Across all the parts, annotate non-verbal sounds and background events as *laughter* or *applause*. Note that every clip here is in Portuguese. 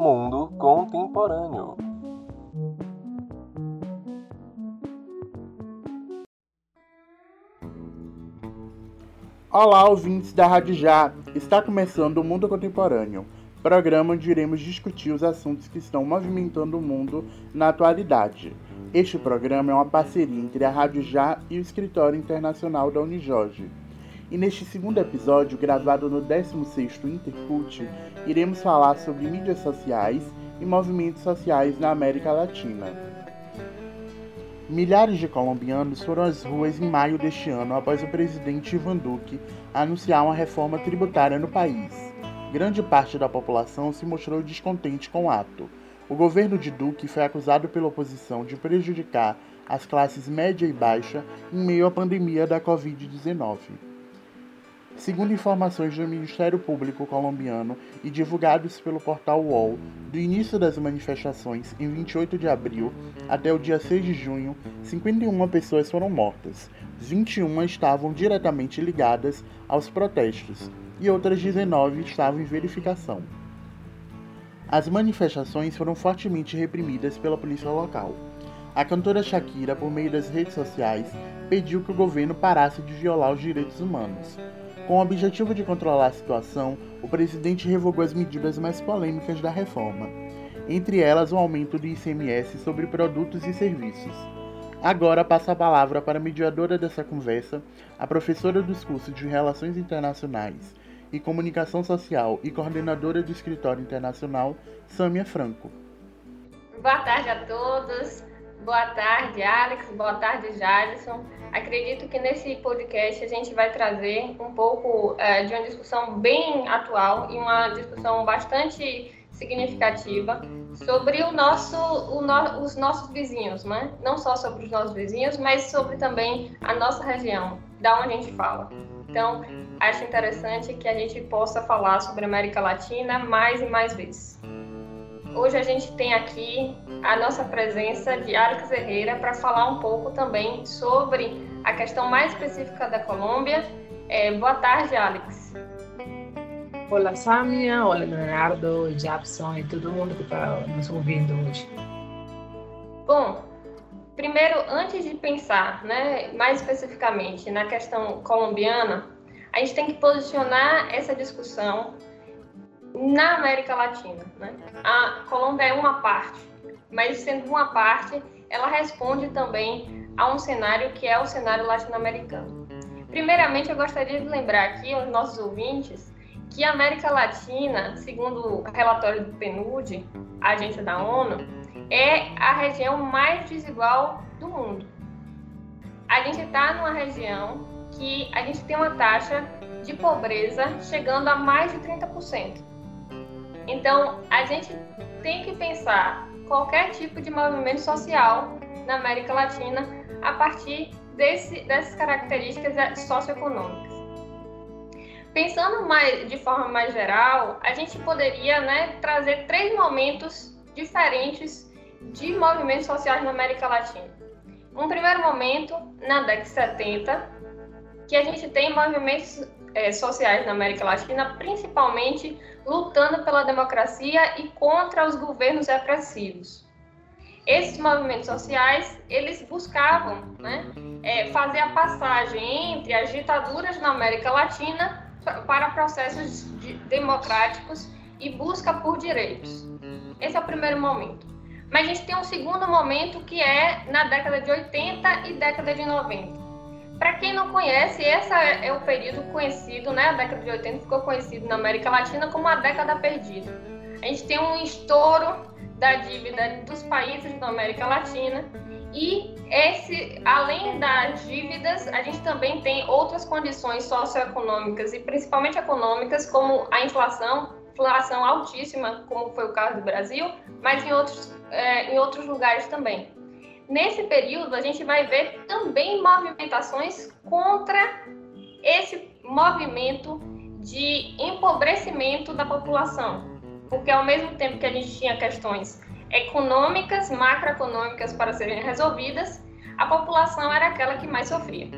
Mundo Contemporâneo. Olá, ouvintes da Rádio Já! Está começando o Mundo Contemporâneo, programa onde iremos discutir os assuntos que estão movimentando o mundo na atualidade. Este programa é uma parceria entre a Rádio Já e o Escritório Internacional da Unijorge. E neste segundo episódio, gravado no 16º Intercult, iremos falar sobre mídias sociais e movimentos sociais na América Latina. Milhares de colombianos foram às ruas em maio deste ano após o presidente Ivan Duque anunciar uma reforma tributária no país. Grande parte da população se mostrou descontente com o ato. O governo de Duque foi acusado pela oposição de prejudicar as classes média e baixa em meio à pandemia da Covid-19. Segundo informações do Ministério Público colombiano e divulgados pelo portal UOL, do início das manifestações em 28 de abril até o dia 6 de junho, 51 pessoas foram mortas, 21 estavam diretamente ligadas aos protestos e outras 19 estavam em verificação. As manifestações foram fortemente reprimidas pela polícia local. A cantora Shakira, por meio das redes sociais, pediu que o governo parasse de violar os direitos humanos. Com o objetivo de controlar a situação, o presidente revogou as medidas mais polêmicas da reforma, entre elas o aumento do ICMS sobre produtos e serviços. Agora passo a palavra para a mediadora dessa conversa, a professora dos cursos de Relações Internacionais e Comunicação Social e coordenadora do Escritório Internacional, Sâmia Franco. Boa tarde a todos. Boa tarde, Alex. Boa tarde, Jadson. Acredito que nesse podcast a gente vai trazer um pouco é, de uma discussão bem atual e uma discussão bastante significativa sobre o nosso, o no, os nossos vizinhos, né? Não só sobre os nossos vizinhos, mas sobre também a nossa região, da onde a gente fala. Então, acho interessante que a gente possa falar sobre a América Latina mais e mais vezes. Hoje a gente tem aqui a nossa presença de Alex Herrera para falar um pouco também sobre a questão mais específica da Colômbia. É, boa tarde, Alex. Olá, Samia. Olá, Leonardo, Japson e todo mundo que está nos ouvindo hoje. Bom, primeiro, antes de pensar né, mais especificamente na questão colombiana, a gente tem que posicionar essa discussão na América Latina. Né? A Colômbia é uma parte, mas sendo uma parte, ela responde também a um cenário que é o cenário latino-americano. Primeiramente, eu gostaria de lembrar aqui aos nossos ouvintes que a América Latina, segundo o relatório do PNUD, agência da ONU, é a região mais desigual do mundo. A gente está numa região que a gente tem uma taxa de pobreza chegando a mais de 30%. Então, a gente tem que pensar qualquer tipo de movimento social na América Latina a partir desse, dessas características socioeconômicas. Pensando mais, de forma mais geral, a gente poderia né, trazer três momentos diferentes de movimentos sociais na América Latina. Um primeiro momento, na década de 70, que a gente tem movimentos é, sociais na América Latina, principalmente lutando pela democracia e contra os governos repressivos. Esses movimentos sociais, eles buscavam né, é, fazer a passagem entre as ditaduras na América Latina para processos de, democráticos e busca por direitos. Esse é o primeiro momento. Mas a gente tem um segundo momento que é na década de 80 e década de 90 para quem não conhece, esse é o período conhecido, né? A década de 80 ficou conhecido na América Latina como a década perdida. A gente tem um estouro da dívida dos países da América Latina e esse, além das dívidas, a gente também tem outras condições socioeconômicas e principalmente econômicas, como a inflação, inflação altíssima, como foi o caso do Brasil, mas em outros, é, em outros lugares também. Nesse período, a gente vai ver também movimentações contra esse movimento de empobrecimento da população, porque ao mesmo tempo que a gente tinha questões econômicas, macroeconômicas para serem resolvidas, a população era aquela que mais sofria.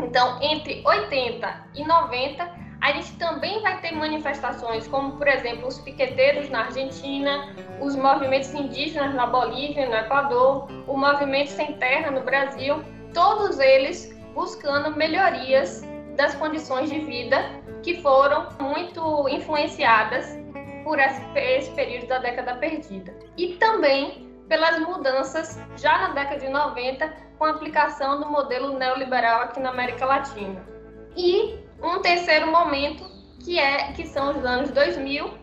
Então, entre 80 e 90, A gente também vai ter manifestações como, por exemplo, os piqueteiros na Argentina, os movimentos indígenas na Bolívia, no Equador, o movimento sem terra no Brasil, todos eles buscando melhorias das condições de vida que foram muito influenciadas por esse período da década perdida. E também pelas mudanças já na década de 90 com a aplicação do modelo neoliberal aqui na América Latina. E um terceiro momento que é que são os anos 2000,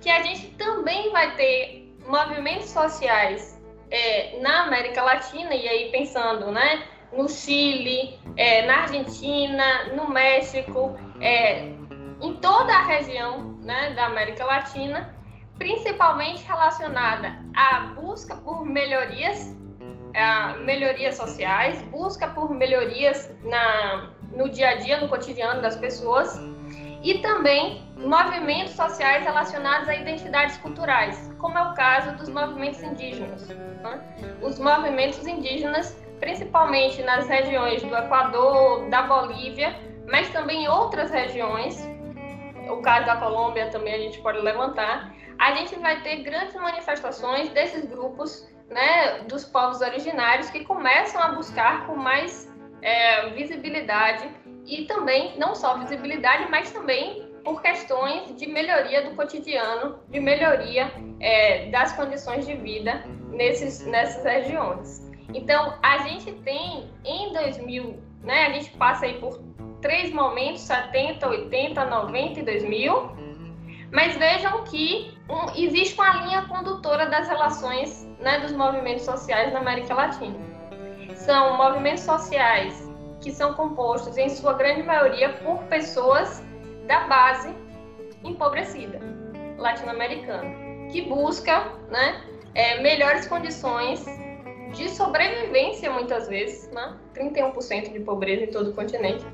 que a gente também vai ter movimentos sociais é, na América Latina e aí pensando, né, no Chile, é, na Argentina, no México, é, em toda a região né, da América Latina, principalmente relacionada à busca por melhorias, melhorias sociais, busca por melhorias na, no dia a dia, no cotidiano das pessoas, e também movimentos sociais relacionados a identidades culturais, como é o caso dos movimentos indígenas. Né? Os movimentos indígenas, principalmente nas regiões do Equador, da Bolívia, mas também em outras regiões, o caso da Colômbia também a gente pode levantar, a gente vai ter grandes manifestações desses grupos, né, dos povos originários que começam a buscar por mais é, visibilidade e também, não só visibilidade, mas também por questões de melhoria do cotidiano, de melhoria é, das condições de vida nesses, nessas regiões. Então, a gente tem em 2000, né, a gente passa aí por três momentos, 70, 80, 90 e 2000, mas vejam que um, existe uma linha condutora das relações né, dos movimentos sociais na América Latina. São movimentos sociais que são compostos, em sua grande maioria, por pessoas da base empobrecida latino-americana, que busca né, é, melhores condições de sobrevivência, muitas vezes, né? 31% de pobreza em todo o continente.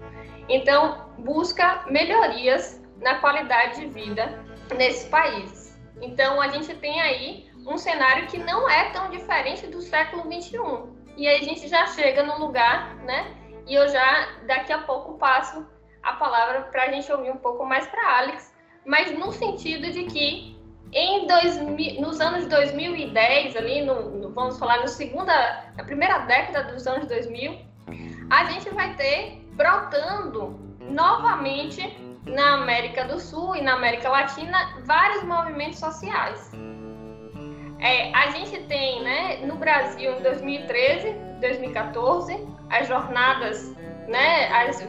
Então, busca melhorias na qualidade de vida nesse país. Então, a gente tem aí um cenário que não é tão diferente do século 21. E aí a gente já chega num lugar, né? E eu já daqui a pouco passo a palavra para a gente ouvir um pouco mais para Alex, mas no sentido de que em 2000, nos anos 2010, ali, no, no, vamos falar no segunda, na primeira década dos anos 2000, a gente vai ter brotando novamente na América do Sul e na América Latina vários movimentos sociais. É, a gente tem, né, no Brasil, em 2013, 2014, as jornadas, né, as,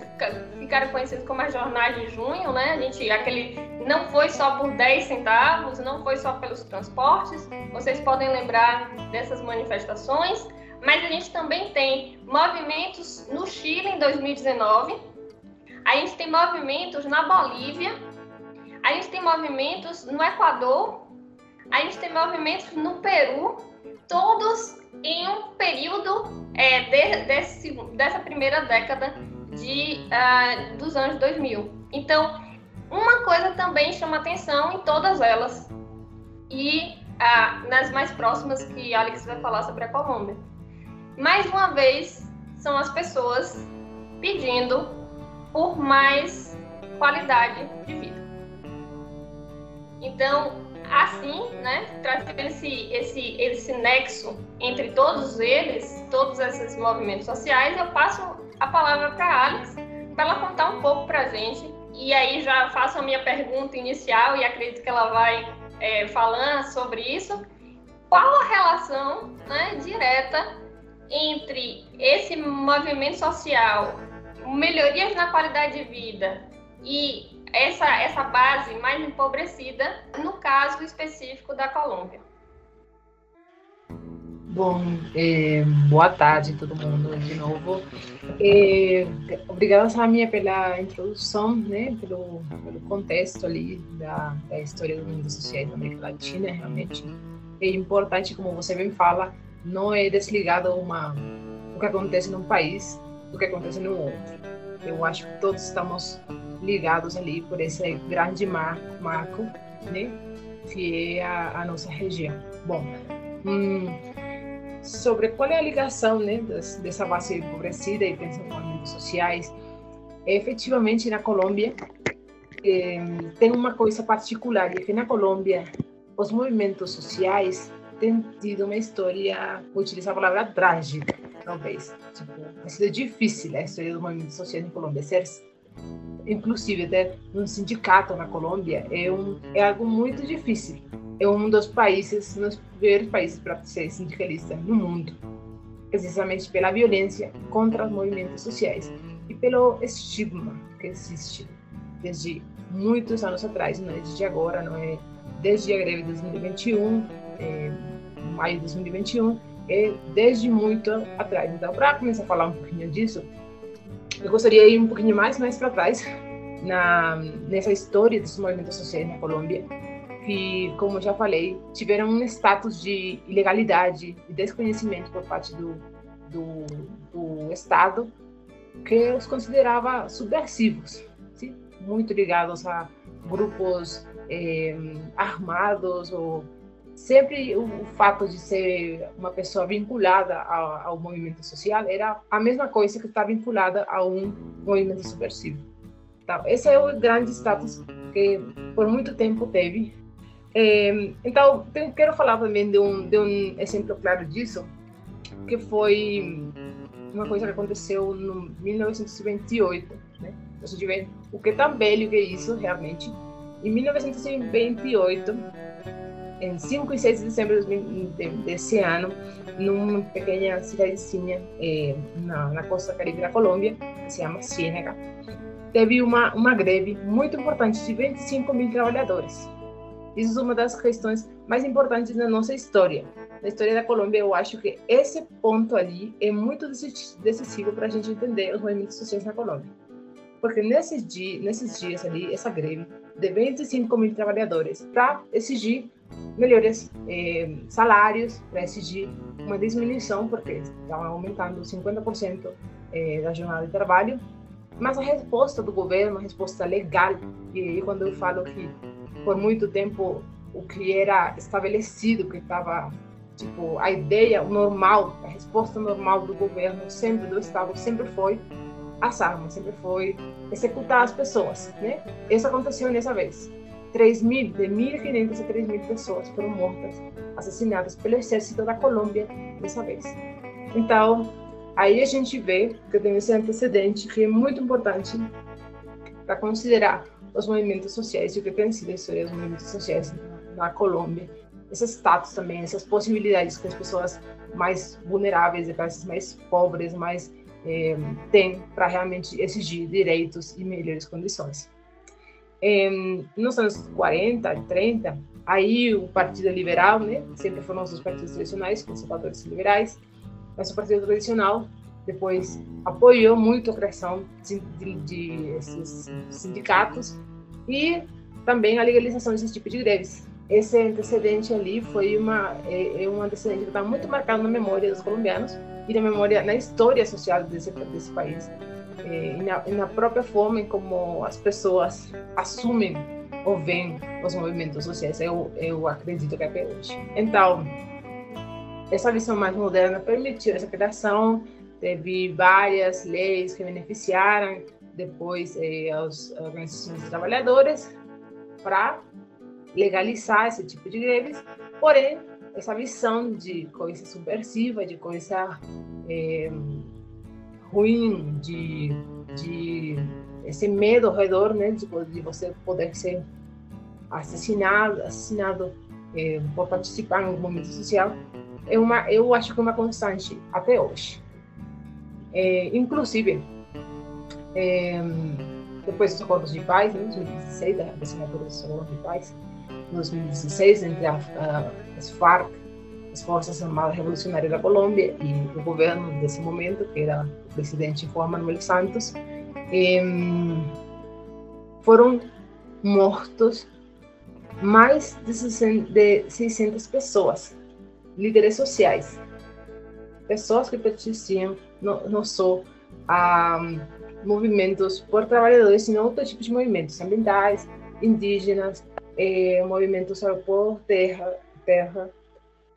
ficaram conhecidas como as jornadas de junho, né, a gente, aquele, não foi só por 10 centavos, não foi só pelos transportes, vocês podem lembrar dessas manifestações, mas a gente também tem movimentos no Chile em 2019, a gente tem movimentos na Bolívia, a gente tem movimentos no Equador, a gente tem movimentos no Peru, todos em um período é, de, desse, dessa primeira década de, uh, dos anos 2000. Então, uma coisa também chama atenção em todas elas, e uh, nas mais próximas que Alex vai falar sobre a Colômbia. Mais uma vez, são as pessoas pedindo por mais qualidade de vida. Então, assim, né, trazendo esse, esse, esse nexo entre todos eles, todos esses movimentos sociais, eu passo a palavra para a Alex, para ela contar um pouco para a gente. E aí já faço a minha pergunta inicial e acredito que ela vai é, falando sobre isso. Qual a relação né, direta entre esse movimento social melhorias na qualidade de vida e essa, essa base mais empobrecida, no caso específico da Colômbia. Bom, é, boa tarde todo mundo de novo. É, obrigada, Samia, pela introdução, né, pelo, pelo contexto ali da, da história do mundo social da América Latina. Realmente é importante, como você bem fala, não é desligado uma, o que acontece num país do que acontece no outro. Eu acho que todos estamos ligados ali por esse grande marco, marco né, que é a, a nossa região. Bom, hum, sobre qual é a ligação né, das, dessa base empobrecida e movimentos sociais, efetivamente na Colômbia é, tem uma coisa particular, é que na Colômbia os movimentos sociais têm tido uma história, vou utilizar a palavra trágica, talvez. Tipo, ha difícil a história dos movimentos sociais na Colômbia. Ser, inclusive, ter um sindicato na Colômbia é, um, é algo muito difícil. É um dos países, um dos primeiros países para ser sindicalista no mundo, precisamente pela violência contra os movimentos sociais e pelo estigma que existe desde muitos anos atrás, não é desde agora, não é desde a greve de 2021, é, maio de 2021, é desde muito atrás. Então, para começar a falar um pouquinho disso, eu gostaria de ir um pouquinho mais, mais para trás, na, nessa história dos movimentos sociais na Colômbia, que, como já falei, tiveram um status de ilegalidade e desconhecimento por parte do, do, do Estado, que os considerava subversivos muito ligados a grupos eh, armados ou sempre o, o, fato de ser uma pessoa vinculada ao, ao, movimento social era a mesma coisa que estar vinculada a um movimento subversivo. Então, esse é o grande status que por muito tempo teve. Eh, então, tenho, quero falar também de um, de um exemplo claro disso, que foi uma coisa que aconteceu em 1928, né? Você tiver o que tão velho que é isso, realmente. Em 1928, em 5 e 6 de dezembro desse ano, numa pequena cidadezinha eh, na, na, costa caribe da Colômbia, que se chama Ciénaga, teve uma, uma greve muito importante de 25 mil trabalhadores. Isso é uma das questões mais importantes da nossa história. Na história da Colômbia, eu acho que esse ponto ali é muito decisivo para a gente entender os movimentos sociais na Colômbia porque nesses dias, nesses dias ali, essa greve de 25 mil trabalhadores para exigir melhores eh, salários, para exigir uma diminuição, porque estavam aumentando 50% eh, da jornada de trabalho, mas a resposta do governo, a resposta legal, e quando eu falo que por muito tempo o que era estabelecido, que estava tipo a ideia normal, a resposta normal do governo sempre do Estado sempre foi as armas, sempre foi executar as pessoas, né? Isso aconteceu nessa vez. 3 mil, de 1.500 a 3 mil pessoas foram mortas, assassinadas pelo exército da Colômbia dessa vez. Então, aí a gente vê que tem esse antecedente que é muito importante para considerar os movimentos sociais e o que tem sido a história dos movimentos sociais na, Colômbia. Esse status também, essas possibilidades que as pessoas mais vulneráveis, as classes mais pobres, mais é, tem para realmente exigir direitos e melhores condições. Nos anos 40, 30, aí o Partido Liberal, né, sempre foram os partidos tradicionais, conservadores e liberais, mas o Partido Tradicional depois apoiou muito a criação de, de, de esses sindicatos e também a legalização desse tipo de greves. Esse antecedente ali foi uma é, é um antecedente que está muito marcado na memória dos colombianos, e na memória, na história social desse, desse país. Na, e na própria forma como as pessoas assumem ou veem os movimentos sociais, eu, eu acredito que até hoje. Então, essa visão mais moderna permitiu essa criação, teve várias leis que beneficiaram depois eh, as organizações de trabalhadores para legalizar esse tipo de greves, porém essa visão de coisa subversiva, de coisa é, ruim, de, de esse medo ao redor, né, de, de você poder ser assassinado, assassinado é, por participar em um movimento social, é uma, eu acho que é uma constante até hoje. É, inclusive, é, depois dos acordos de paz, né, 2016, da assinatura dos acordos de paz, 2016 entre a, a, as FARC, as Forças Armadas Revolucionárias da Colômbia e o governo desse momento, que era presidente Juan Manuel Santos, foram mortos mais de 600 pessoas, líderes sociais, pessoas que pertenciam não, só a movimentos por trabalhadores, sino outros tipos de movimentos ambientais, indígenas, é, movimentos por terra, terra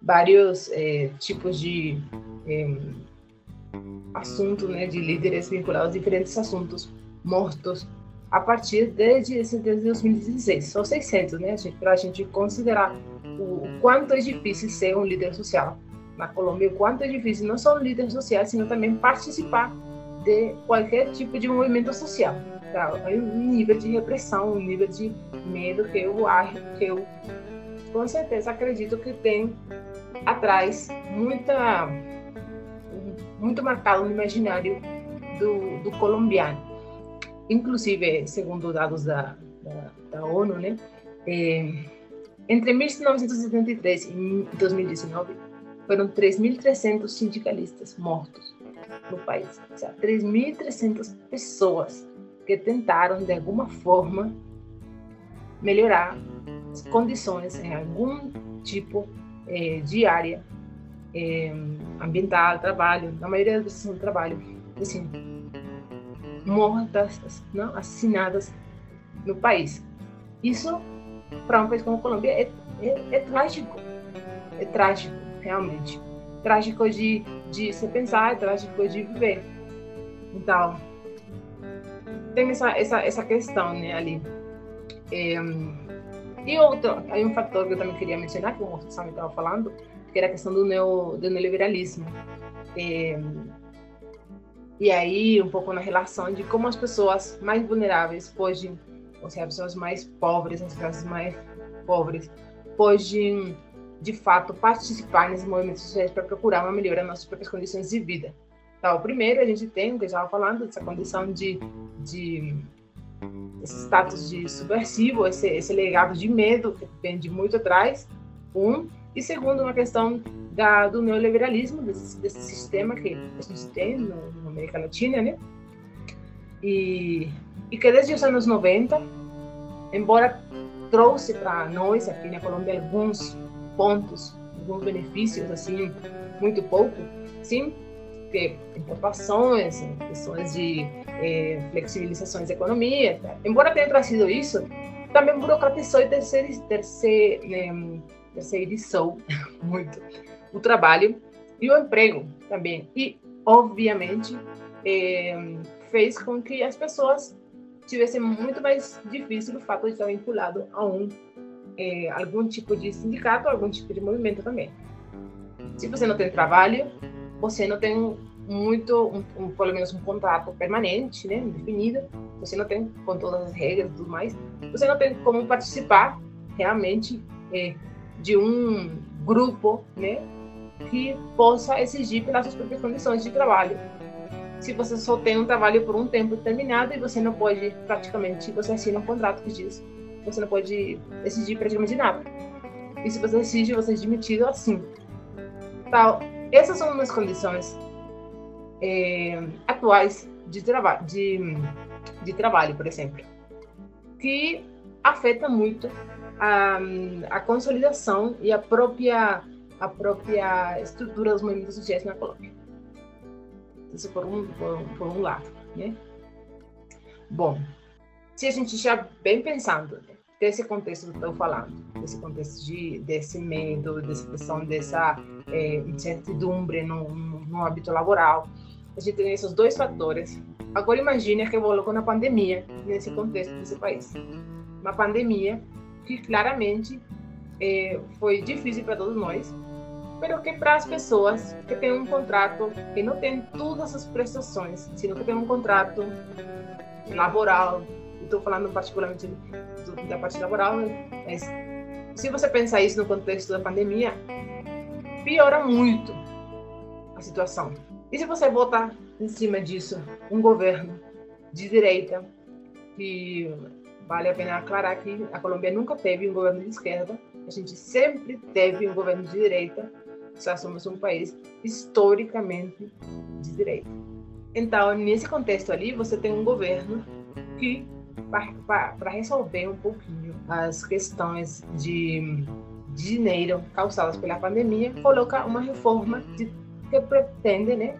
vários é, tipos de é, assuntos, né, de líderes vinculados a diferentes assuntos mortos a partir desde, desde 2016. São 600, né, para a gente considerar o, o quanto é difícil ser um líder social na Colômbia, o quanto é difícil não só um líder social, sino também participar de qualquer tipo de movimento social. Tá? Um nível de repressão, um nível de medo que eu acho, que eu com certeza acredito que tem atrás muita muito marcado no imaginário do, do colombiano. Inclusive, segundo dados da, da, da ONU, né, é, entre 1973 e 2019, foram 3.300 sindicalistas mortos no país. Ou seja, 3.300 pessoas que tentaram, de alguma forma, melhorar as condições em algum tipo eh, de área eh, ambiental, trabalho, na maioria das vezes no trabalho, assim, mortas, não, assassinadas no país. Isso, para um país como a Colômbia, é, é, é trágico. É trágico, realmente. Trágico de, de se pensar, é trágico de viver. Então, tem essa, essa, essa questão né, ali. É, e outro, aí um fator que eu também queria mencionar, que o Moço estava falando, que era a questão do, neo, do neoliberalismo. É, e aí, um pouco na relação de como as pessoas mais vulneráveis podem, ou seja, as pessoas mais pobres, as classes mais pobres, podem, de fato, participar nesses movimentos sociais para procurar uma melhora nas próprias condições de vida. Então, primeiro, a gente tem, que eu estava falando, essa condição de, de esse status de subversivo, esse, esse legado de medo que vem de muito atrás, um, e segundo, uma questão da, do neoliberalismo, desse, desse, sistema que a gente tem na América Latina, né? E, e que desde os anos 90, embora trouxe para nós aqui na Colômbia alguns pontos, alguns benefícios, assim, muito pouco, sim, que importações, questões de eh, flexibilizações da economia, embora tenha trazido isso, também burocratizou e terceir, terceir, eh, terceirizou *laughs* muito o trabalho e o emprego também. E, obviamente, eh, fez com que as pessoas tivessem muito mais difícil o fato de estar vinculado a um eh, algum tipo de sindicato, algum tipo de movimento também. Se você não tem trabalho, você não tem muito, um, um, pelo menos um contrato permanente, né, definido, você não tem, com todas as regras e tudo mais, você não tem como participar realmente é, de um grupo, né, que possa exigir pelas suas próprias condições de trabalho. Se você só tem um trabalho por um tempo determinado e você não pode, praticamente, você assina um contrato que diz, você não pode exigir praticamente nada. E se você exige, você é demitido assim. Então, essas são as condições é, atuais de, traba de, de trabalho, por exemplo, que afeta muito a, a consolidação e a própria, a própria estrutura dos movimentos sociais na Colômbia. Isso por um, por, por um lado, né? Bom, se a gente já bem pensando desse contexto que estou falando, desse contexto de desse medo, dessa questão dessa é, incertidumbre no, no, no hábito laboral, a gente tem esses dois fatores. Agora imagine que evoluiu na pandemia nesse contexto desse país. Uma pandemia que claramente é, foi difícil para todos nós, mas que para as pessoas que têm um contrato que não tem todas as prestações, sino que tem um contrato laboral, estou falando particularmente da parte laboral, mas se você pensar isso no contexto da pandemia, piora muito a situação. E se você botar em cima disso um governo de direita, que vale a pena aclarar que a Colômbia nunca teve um governo de esquerda, a gente sempre teve um governo de direita, já somos um país historicamente de direita. Então, nesse contexto ali, você tem um governo que, para resolver um pouquinho as questões de, de dinheiro causadas pela pandemia, coloca uma reforma de que pretende né,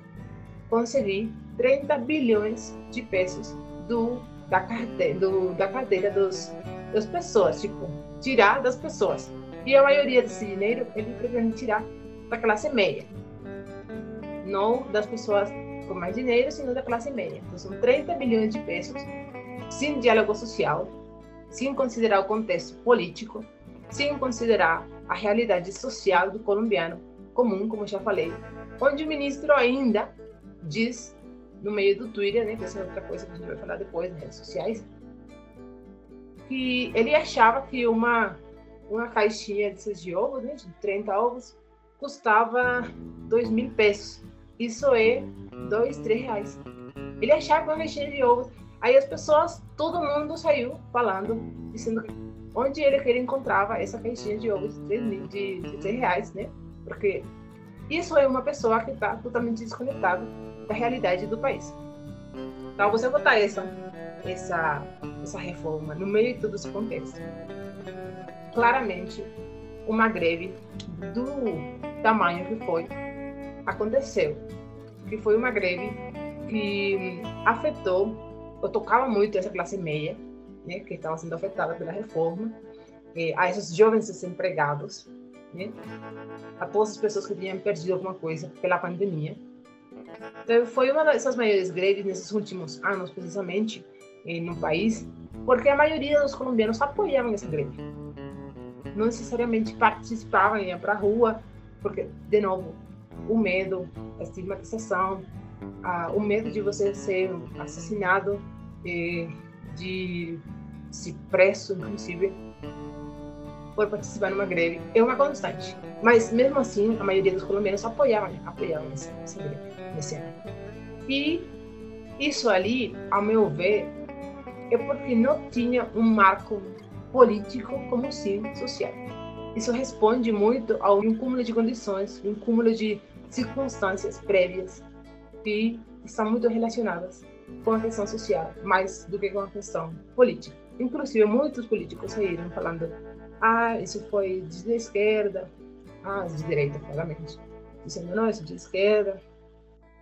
conseguir 30 bilhões de pesos do, da, carteira, do, da carteira dos, das pessoas, tipo, tirar das pessoas. E a maioria desse dinheiro ele pretende tirar da classe média. Não das pessoas com mais dinheiro, sino da classe média. Então, são 30 bilhões de pesos sem diálogo social, sem considerar o contexto político, sem considerar a realidade social do colombiano comum, como já falei, onde o ministro ainda diz no meio do Twitter, né, que essa é outra coisa que a gente vai falar depois nas redes sociais, que ele achava que uma uma caixinha dessas de ovos, né, de 30 ovos, custava 2 mil pesos. Isso é 2, 3 reais. Ele achava que uma caixinha de ovos. Aí as pessoas, todo mundo saiu falando, dizendo onde ele que ele encontrava essa caixinha de ovos de 3, de, de 3 reais, né? Porque isso é uma pessoa que está totalmente desconectada da realidade do país. Então, você botar essa, essa, essa reforma no meio de todo esse contexto, claramente uma greve do tamanho que foi aconteceu, que foi uma greve que afetou, ou tocava muito essa classe meia, né, que estava sendo afetada pela reforma, a esses jovens desempregados, né, a todas as pessoas que tinham perdido alguma coisa pela pandemia. Então, foi uma dessas maiores greves nesses últimos anos, precisamente, eh, no país, porque a maioria dos colombianos apoiavam essa greve não necessariamente participavam, iam para a rua, porque, de novo, o medo, a estigmatização, a, o medo de você ser assassinado, e, de se preso, inclusive, por participar numa greve, é uma constante. Mas, mesmo assim, a maioria dos colombianos apoiavam, apoiavam essa, essa greve E isso ali, ao meu ver, é porque não tinha um marco político como sim social. Isso responde muito a um cúmulo de condições, um cúmulo de circunstâncias prévias que estão muito relacionadas com a questão social, mais do que com a questão política. Inclusive, muitos políticos saíram falando ah, isso foi de esquerda, ah, de direita, claramente, dizendo, não, isso é de esquerda,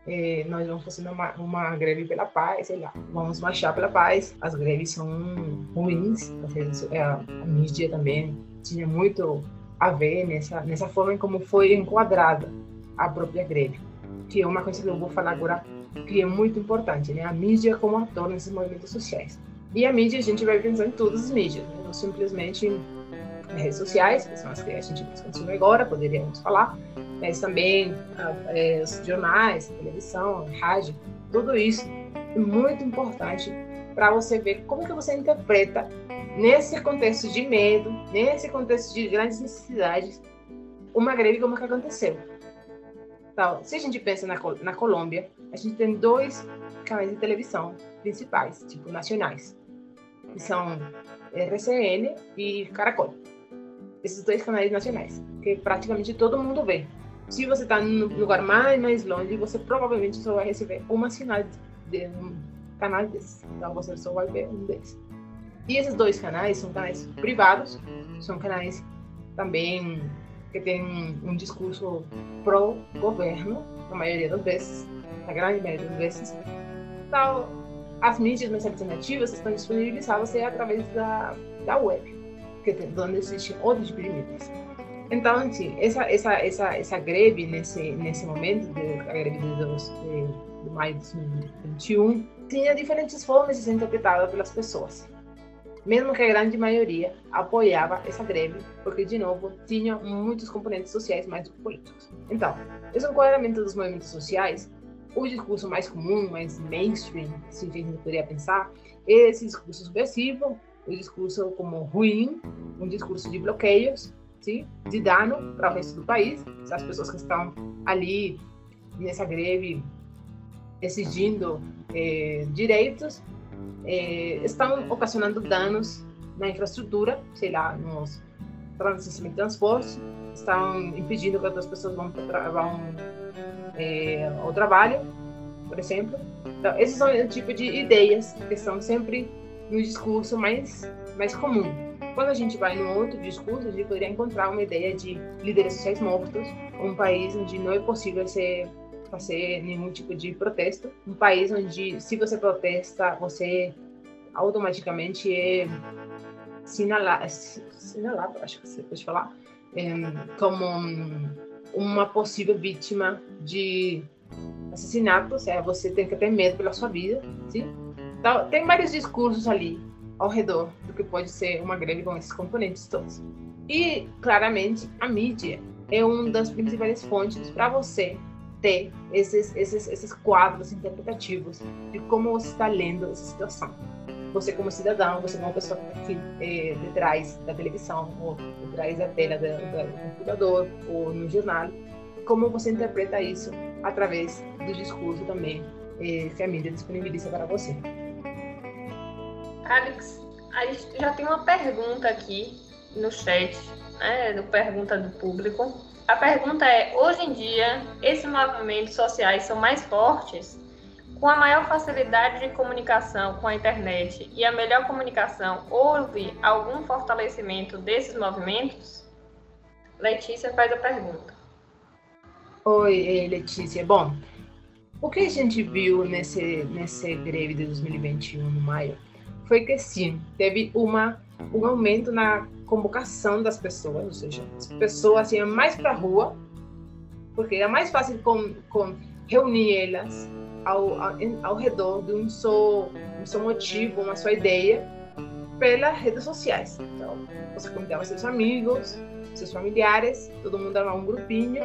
é, nós vamos fazer uma, uma greve pela paz, sei lá, vamos marchar pela paz. As greves são ruins, a, a mídia também tinha muito a ver nessa, nessa forma como foi enquadrada a própria greve, que é uma coisa que eu vou falar agora que é muito importante, né? A mídia como ator nesses movimentos sociais. E a mídia, a gente vai pensar em todas as mídias, não simplesmente redes sociais, que são as que a gente consome agora, poderíamos falar, mas também é, os jornais, televisão, rádio, tudo isso é muito importante para você ver como que você interpreta nesse contexto de medo, nesse contexto de grandes necessidades, uma greve como que aconteceu. Então, se a gente pensa na, na Colômbia, a gente tem dois canais de televisão principais, tipo nacionais, que são RCN e Caracol esses dois canais nacionais, que praticamente todo mundo vê. Se você está no lugar mais, mais longe, você provavelmente só vai receber uma sinal de um canal desses. Então você só vai ver um desses. E esses dois canais são canais privados, são canais também que têm um discurso pró-governo, na maioria das vezes, na grande maioria das vezes. Então, as mídias mais alternativas estão disponibilizadas através da, da web que onde existem outros limites. Então, assim, essa, greve, nesse, momento, de, a greve de, de, de maio de 2021, tinha diferentes formas de ser interpretada pelas pessoas. Mesmo que a grande maioria apoiava essa greve, porque, de novo, tinha muitos componentes sociais mais políticos. Então, esse enquadramento dos movimentos sociais, o discurso mais comum, mais mainstream, se a gente poderia pensar, é esse discurso subversivo, o discurso como ruim, um discurso de bloqueios, sim, de dano para o resto do país. As pessoas que estão ali nessa greve exigindo eh, direitos eh, estão ocasionando danos na infraestrutura, sei lá, nos sistema de transporte, estão impedindo que outras pessoas vão, vão eh, ao trabalho, por exemplo. Então, esses são o tipo de ideias que são sempre no discurso mais, mais comum. Quando a gente vai no outro discurso, a gente poderia encontrar uma ideia de líderes sociais mortos, um país onde não é possível ser, fazer nenhum tipo de protesto, um país onde, se você protesta, você automaticamente é sinalado, sinalado acho que você pode falar, é, como uma possível vítima de assassinato, ou seja, você tem que ter medo pela sua vida, sim? Então, tem vários discursos ali ao redor do que pode ser uma greve com esses componentes todos. E, claramente, a mídia é uma das principais fontes para você ter esses, esses, esses quadros interpretativos de como você está lendo essa situação. Você como cidadão, você como pessoa que é, detrás da televisão, ou detrás da tela do, do computador, ou no jornal, como você interpreta isso através do discurso também é, que a mídia disponibiliza para você. Alex, a gente já tem uma pergunta aqui no chat, né, pergunta do público. A pergunta é: hoje em dia, esses movimentos sociais são mais fortes? Com a maior facilidade de comunicação com a internet e a melhor comunicação, houve algum fortalecimento desses movimentos? Letícia faz a pergunta. Oi, Letícia. Bom, o que a gente viu nesse, nesse greve de 2021, no maio, foi que sim, teve uma, um aumento na convocação das pessoas, ou seja, as pessoas iam mais para a rua, porque era mais fácil com, com reunir elas ao, ao, ao redor de um só, um só motivo, uma só ideia, pelas redes sociais. Então, você convidava seus amigos, seus familiares, todo mundo armava um grupinho,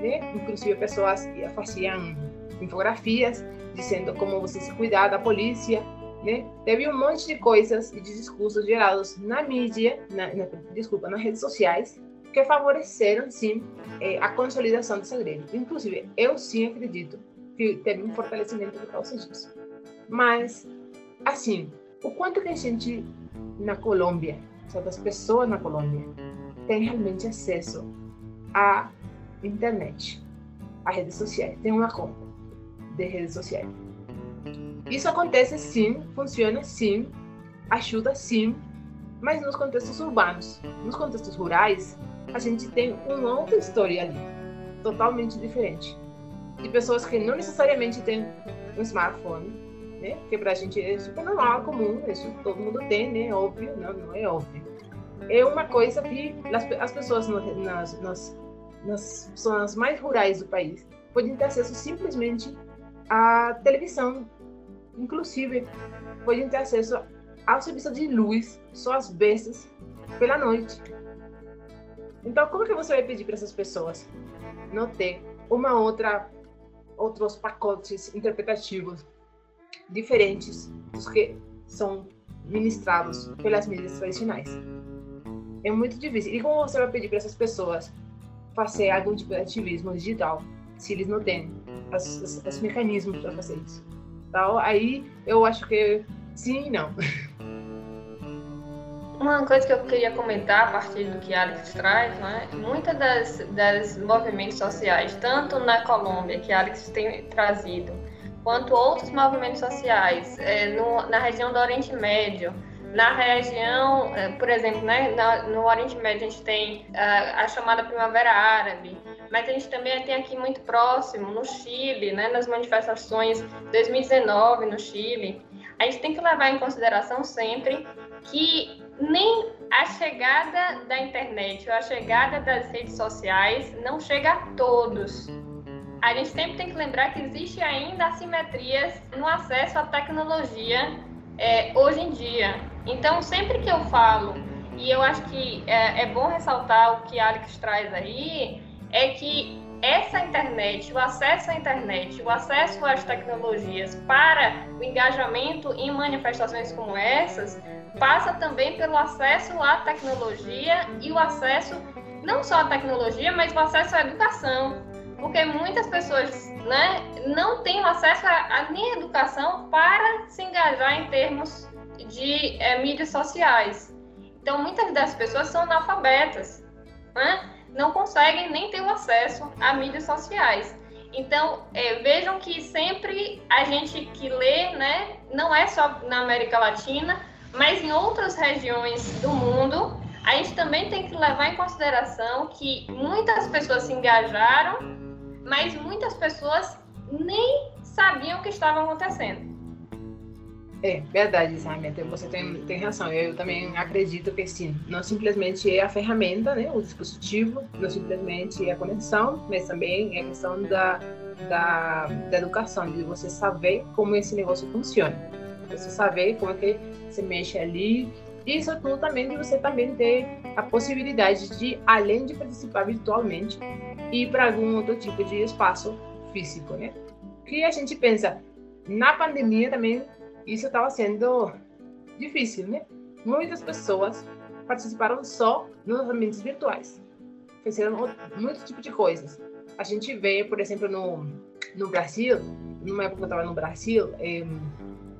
né? Inclusive pessoas faziam infografias dizendo como você se cuidar da polícia, né? Teve um monte de coisas e de discursos gerados na mídia, na, na, desculpa, nas redes sociais, que favoreceram, sim, eh, a consolidação dessa greve. Inclusive, eu sim acredito que teve um fortalecimento causa disso. Mas, assim, o quanto que a gente na Colômbia, sabe, as pessoas na Colômbia, têm realmente acesso à internet, a redes sociais, tem uma conta de redes sociais. Isso acontece sim, funciona sim, ajuda sim, mas nos contextos urbanos. Nos contextos rurais, a gente tem uma outra história ali, totalmente diferente. De pessoas que não necessariamente têm um smartphone, né? Que pra gente é super normal, comum, isso todo mundo tem, né? Óbvio, não, não é óbvio. É uma coisa que as, pessoas nas, nas, nas zonas mais rurais do país podem ter acesso simplesmente à televisão Inclusive, podem ter acesso ao serviço de luz só às vezes pela noite. Então, como que você vai pedir para essas pessoas não ter uma outra outros pacotes interpretativos diferentes dos que são ministrados pelas mídias tradicionais? É muito difícil. E como você vai pedir para essas pessoas fazer algum tipo de ativismo digital se eles não têm os mecanismos para fazer isso? Tal, aí eu acho que sim e não. Uma coisa que eu queria comentar a partir do que Alex traz, né? Muitas das, das movimentos sociais, tanto na Colômbia, que Alex tem trazido, quanto outros movimentos sociais é, no, na região do Oriente Médio, na região, é, por exemplo, né, no Oriente Médio a gente tem a, a, chamada Primavera Árabe, mas a gente também tem aqui muito próximo, no Chile, né, nas manifestações 2019 no Chile, a gente tem que levar em consideração sempre que nem a chegada da internet ou a chegada das redes sociais não chega a todos. A gente sempre tem que lembrar que existe ainda assimetrias no acesso à tecnologia é, hoje em dia. Então, sempre que eu falo, e eu acho que é, é bom ressaltar o que Alex traz aí, é que essa internet, o acesso à internet, o acesso às tecnologias para o engajamento em manifestações como essas, passa também pelo acesso à tecnologia e o acesso não só à tecnologia, mas o acesso à educação, porque muitas pessoas né, não têm acesso a, a educação para se engajar em termos de é, mídias sociais. Então, muitas das pessoas são analfabetas, né? Não conseguem nem ter o acesso a mídias sociais. Então, é, vejam que sempre a gente que lê, né, não é só na América Latina, mas em outras regiões do mundo, a gente também tem que levar em consideração que muitas pessoas se engajaram, mas muitas pessoas nem sabiam o que estava acontecendo. É verdade, Samantha, você tem, tem razão. Eu também acredito que sim, não simplesmente é a ferramenta, né, o dispositivo, não simplesmente é a conexão, mas também é a questão da, da, da educação, de você saber como esse negócio funciona. Você saber como é que se mexe ali. Isso tudo também de você também ter a possibilidade de, além de participar virtualmente, ir para algum outro tipo de espaço físico, né? Que a gente pensa, na pandemia também isso estava sendo difícil, né? Muitas pessoas participaram só nos ambientes virtuais. Fizeram muito tipo de coisas. A gente vê, por exemplo, no, no Brasil, numa época que eu estava no Brasil, eh,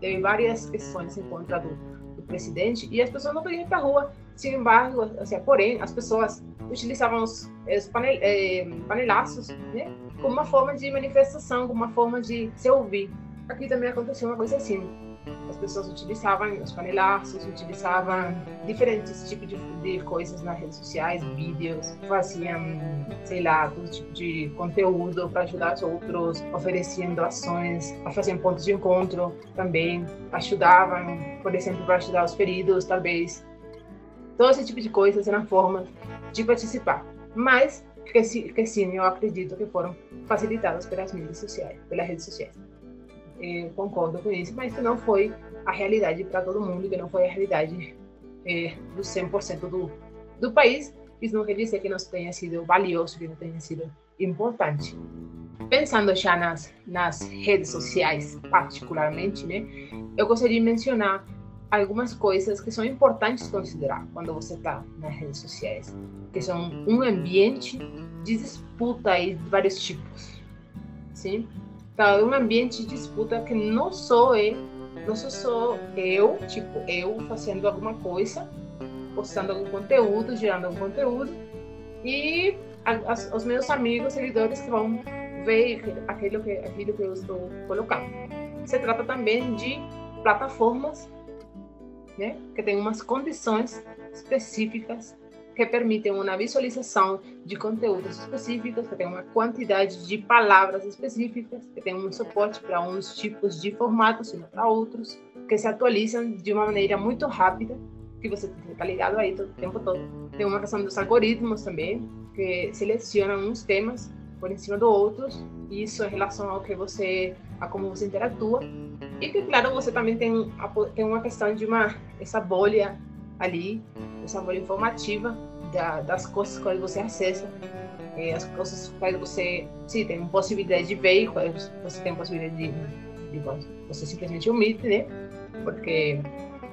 teve várias questões em contra do, do, presidente e as pessoas não podiam ir para a rua. Sem embargo, assim, porém, as pessoas utilizavam os, os panel, eh, panelaços né, como uma forma de manifestação, como uma forma de se ouvir. Aqui também aconteceu uma coisa assim as pessoas utilizavam os panelaços, utilizavam diferentes tipos de, de, coisas nas redes sociais, vídeos, faziam, sei lá, todo tipo de conteúdo para ajudar os outros, ofereciam doações, faziam pontos de encontro também, ajudavam, por exemplo, para ajudar os feridos, talvez. Todo esse tipo de coisas eram formas de participar. Mas que sim, eu acredito que foram facilitadas pelas mídias sociais, pelas redes sociais concordo com isso, mas que não foi a realidade para todo mundo, que não foi a realidade eh, do 100% do, do país. Isso não quer dizer que não tenha sido valioso, que não tenha sido importante. Pensando já nas, nas redes sociais, particularmente, né, eu gostaria de mencionar algumas coisas que são importantes considerar quando você está nas redes sociais, que são um ambiente de disputa de vários tipos, sim? Tá um ambiente de disputa que não sou eu, não sou só eu, tipo, eu fazendo alguma coisa, postando algum conteúdo, gerando algum conteúdo, e as, os meus amigos, seguidores que vão ver aquilo que, aquilo que eu estou colocando. Se trata também de plataformas né, que têm umas condições específicas que permitem uma visualização de conteúdos específicos, que tem uma quantidade de palavras específicas, que tem um suporte para uns tipos de formatos e para outros, que se atualizam de uma maneira muito rápida, que você está ligado aí todo o tempo todo. Tem uma questão dos algoritmos também, que selecionam uns temas por em cima do outros, isso em relação ao que você, a como você interatua. E que, claro, você também tem, tem uma questão de uma, essa bolha ali, essa bolha informativa, da, das coisas que você acessa, é, as coisas que você, sim, tem possibilidade de ver, você tem possibilidade de, de, você simplesmente omite, né? Porque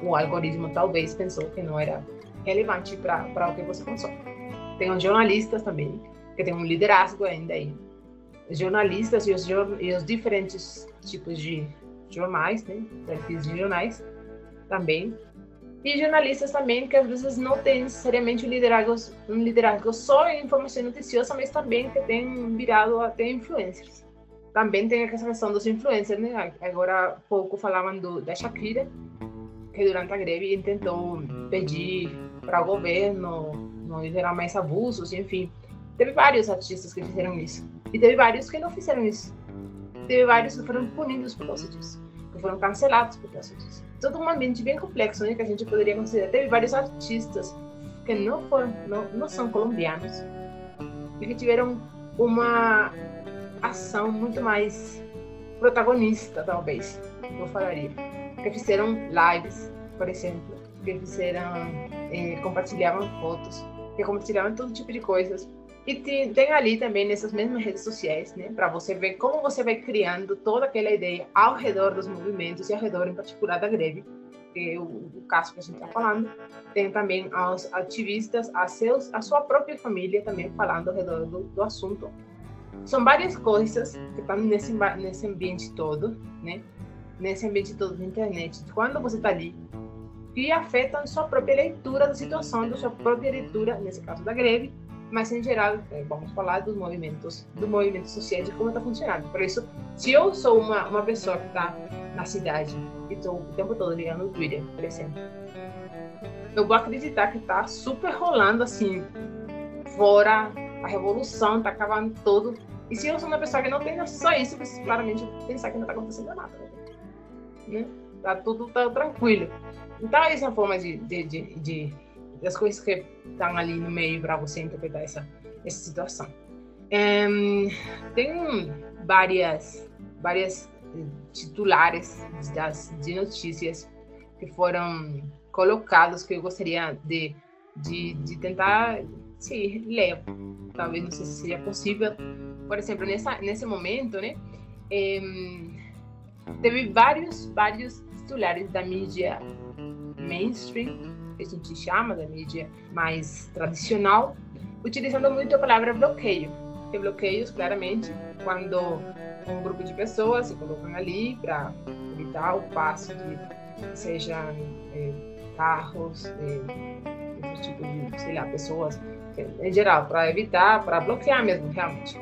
o algoritmo talvez pensou que não era relevante para o que você consome. Tem os jornalistas também, que tem um liderazgo ainda aí. Os jornalistas e os, e os diferentes tipos de jornais, né? De jornais também e jornalistas também, que às vezes não têm necessariamente um liderazgo, um liderazgo só em informação noticiosa, mas também que têm virado até influencers. Também tem a questão dos influencers, né? Agora há pouco falavam do, da Shakira, que durante a greve tentou pedir para o governo não gerar mais abusos, enfim. Teve vários artistas que fizeram isso. E teve vários que não fizeram isso. Teve vários que foram punidos por causa disso, que foram cancelados por causa disso todo um ambiente bem complexo, né, que a gente poderia considerar. Teve vários artistas que não foram, não, não são colombianos e que tiveram uma ação muito mais protagonista, talvez, eu falaria. Que fizeram lives, por exemplo, que fizeram, eh, compartilhavam fotos, que compartilhavam todo tipo de coisas e tem, tem, ali também nessas mesmas redes sociais, né, para você ver como você vai criando toda aquela ideia ao redor dos movimentos e ao redor, em particular, da greve, que é o, o caso que a gente está falando. Tem também os ativistas, a, seus, a sua própria família também falando ao redor do, do assunto. São várias coisas que estão nesse, nesse ambiente todo, né, nesse ambiente todo da internet. Quando você está ali, que afetam sua própria leitura da situação, da sua própria leitura, nesse caso da greve, mas em geral é, vamos falar dos movimentos do movimento social de como está funcionando. Por isso se eu sou uma, uma pessoa que está na cidade e estou o tempo todo ligando no Twitter por exemplo eu vou acreditar que está super rolando assim fora a revolução está acabando tudo. E se eu sou uma pessoa que não tem só isso claramente pensar que não está acontecendo nada né? tá tudo tá tranquilo. Então essa é a forma de, de, de, de das coisas que estão ali no meio para você interpretar essa, essa situação. Um, tem várias, várias titulares das, de notícias que foram colocados que eu gostaria de, de, de tentar sim, ler. Talvez não sei se seria possível. Por exemplo, nessa, nesse momento, né, teve vários, vários titulares da mídia mainstream, que a gente chama da mídia mais tradicional, utilizando muito a palavra bloqueio. Que bloqueios, claramente, quando um grupo de pessoas se colocam ali para evitar o passo de, seja é, carros, é, esse tipo de, sei lá, pessoas, em geral, para evitar, para bloquear mesmo, realmente.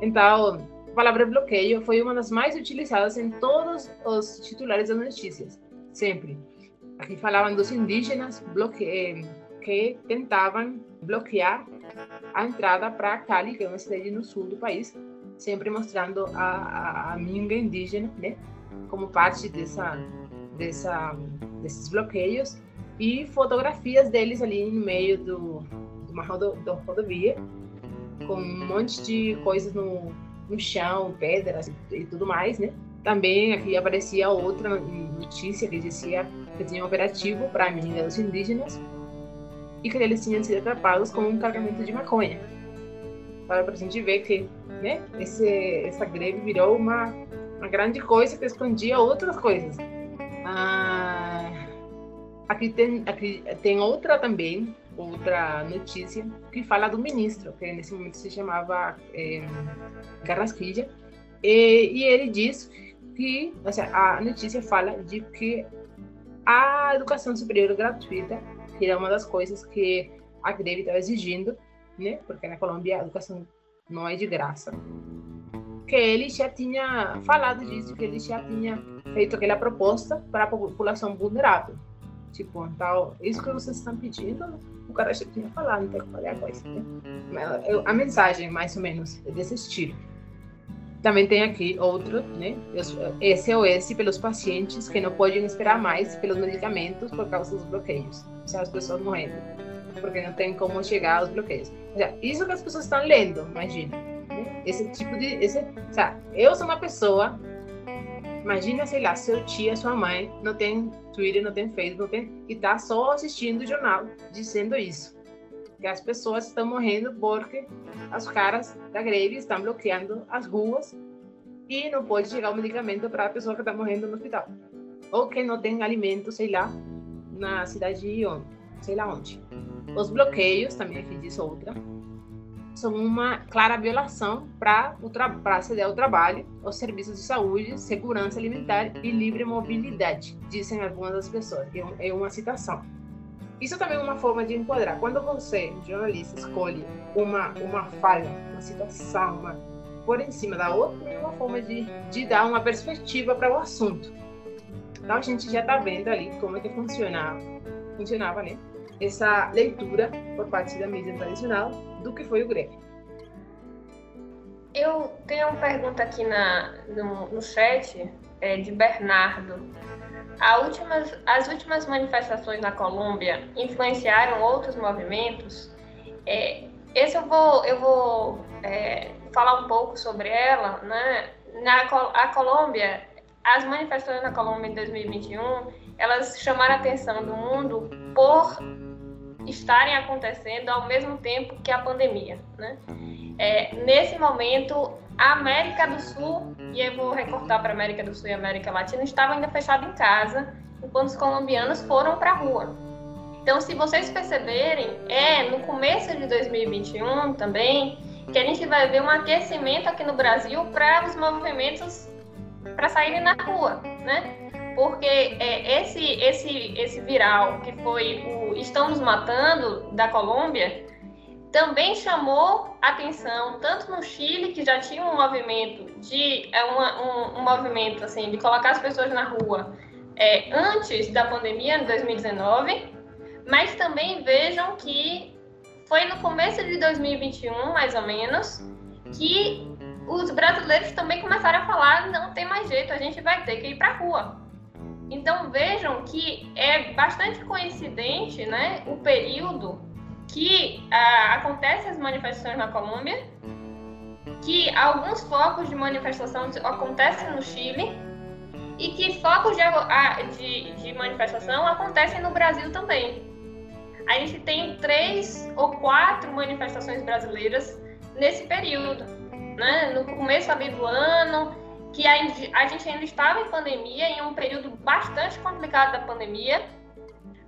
Então, a palavra bloqueio foi uma das mais utilizadas em todos os titulares das notícias, sempre. Aqui falavam dos indígenas bloque... Eh, que tentavam bloquear a entrada para Cali, que é uma cidade no sul do país, sempre mostrando a, a, a minga indígena, né, como parte dessa, dessa, desses bloqueios e fotografias deles ali no meio do, de uma rodo, do rodovia, com um monte de coisas no, no chão, pedras e tudo mais, né? Também aqui aparecia outra notícia que dizia que tinha um operativo para a menina dos indígenas e que eles tinham sido atrapados com um carregamento de maconha. Para a gente ver que né, esse, essa greve virou uma, uma grande coisa que escondia outras coisas. Ah, aqui, tem, aqui tem outra também, outra notícia que fala do ministro, que nesse momento se chamava é, Carrasquilla, e, e, ele diz que assim, a notícia fala de que a educação superior gratuita, que era uma das coisas que a greve estava exigindo, né? Porque na Colômbia a educação não é de graça. Que ele já tinha falado disso, que ele já tinha feito aquela proposta para a população vulnerável. Tipo, então, isso que vocês estão pedindo, o cara já tinha falado, então eu falei a coisa. Né? A mensagem, mais ou menos, é desse estilo. Também tem aqui outro, né? SOS pelos pacientes que não podem esperar mais pelos medicamentos por causa dos bloqueios. Ou seja, as pessoas morrendo porque não tem como chegar aos bloqueios. Ou seja, isso que as pessoas estão lendo, imagina. Né? Esse tipo de. Esse, seja, eu sou uma pessoa Imagina, sei lá, seu tio, sua mãe não tem Twitter, não tem Facebook, não tem, e tá só assistindo o jornal dizendo isso. Que as pessoas estão morrendo porque os caras da greve estão bloqueando as ruas e não pode chegar o medicamento para a pessoa que está morrendo no hospital. Ou que não tem alimento, sei lá, na cidade de onde, sei lá onde. Os bloqueios, também aqui diz outra, são uma clara violação para aceder ao trabalho, aos serviços de saúde, segurança alimentar e livre mobilidade, dizem algumas das pessoas. É, é uma citação. Isso também é uma forma de enquadrar. Quando você, jornalista, escolhe uma, uma falha, uma situação, uma, por em cima da outra, é uma forma de, de dar uma perspectiva para o assunto. Então a gente já está vendo ali como é que funcionava, funcionava, né? Essa leitura por parte da mídia tradicional do que foi o greve. Eu tenho uma pergunta aqui na, no, no chat é, de Bernardo. Últimas, as últimas manifestações na Colômbia influenciaram outros movimentos? É, esse eu vou, eu vou é, falar um pouco sobre ela. Né? Na a Colômbia, as manifestações na Colômbia em 2021, elas chamaram a atenção do mundo por estarem acontecendo ao mesmo tempo que a pandemia. Né? É, nesse momento, a América do Sul, e eu vou recortar para América do Sul e América Latina, estava ainda fechado em casa, enquanto os colombianos foram para a rua. Então, se vocês perceberem, é no começo de 2021 também que a gente vai ver um aquecimento aqui no Brasil para os movimentos para saírem na rua, né? porque é, esse, esse, esse viral que foi o Estão nos Matando da Colômbia também chamou atenção tanto no Chile que já tinha um movimento de é um, um, movimento assim de colocar as pessoas na rua é, antes da pandemia em 2019 mas também vejam que foi no começo de 2021 mais ou menos que os brasileiros também começaram a falar não tem mais jeito a gente vai ter que ir para a rua. Então vejam que é bastante coincidente né, o período que ah, acontecem as manifestações na Colômbia que alguns focos de manifestação acontecem no Chile e que focos de, de, de manifestação acontecem no Brasil também. A gente tem três ou quatro manifestações brasileiras nesse período, né? No começo ali do ano, que a gente ainda estava em pandemia, em um período bastante complicado da pandemia,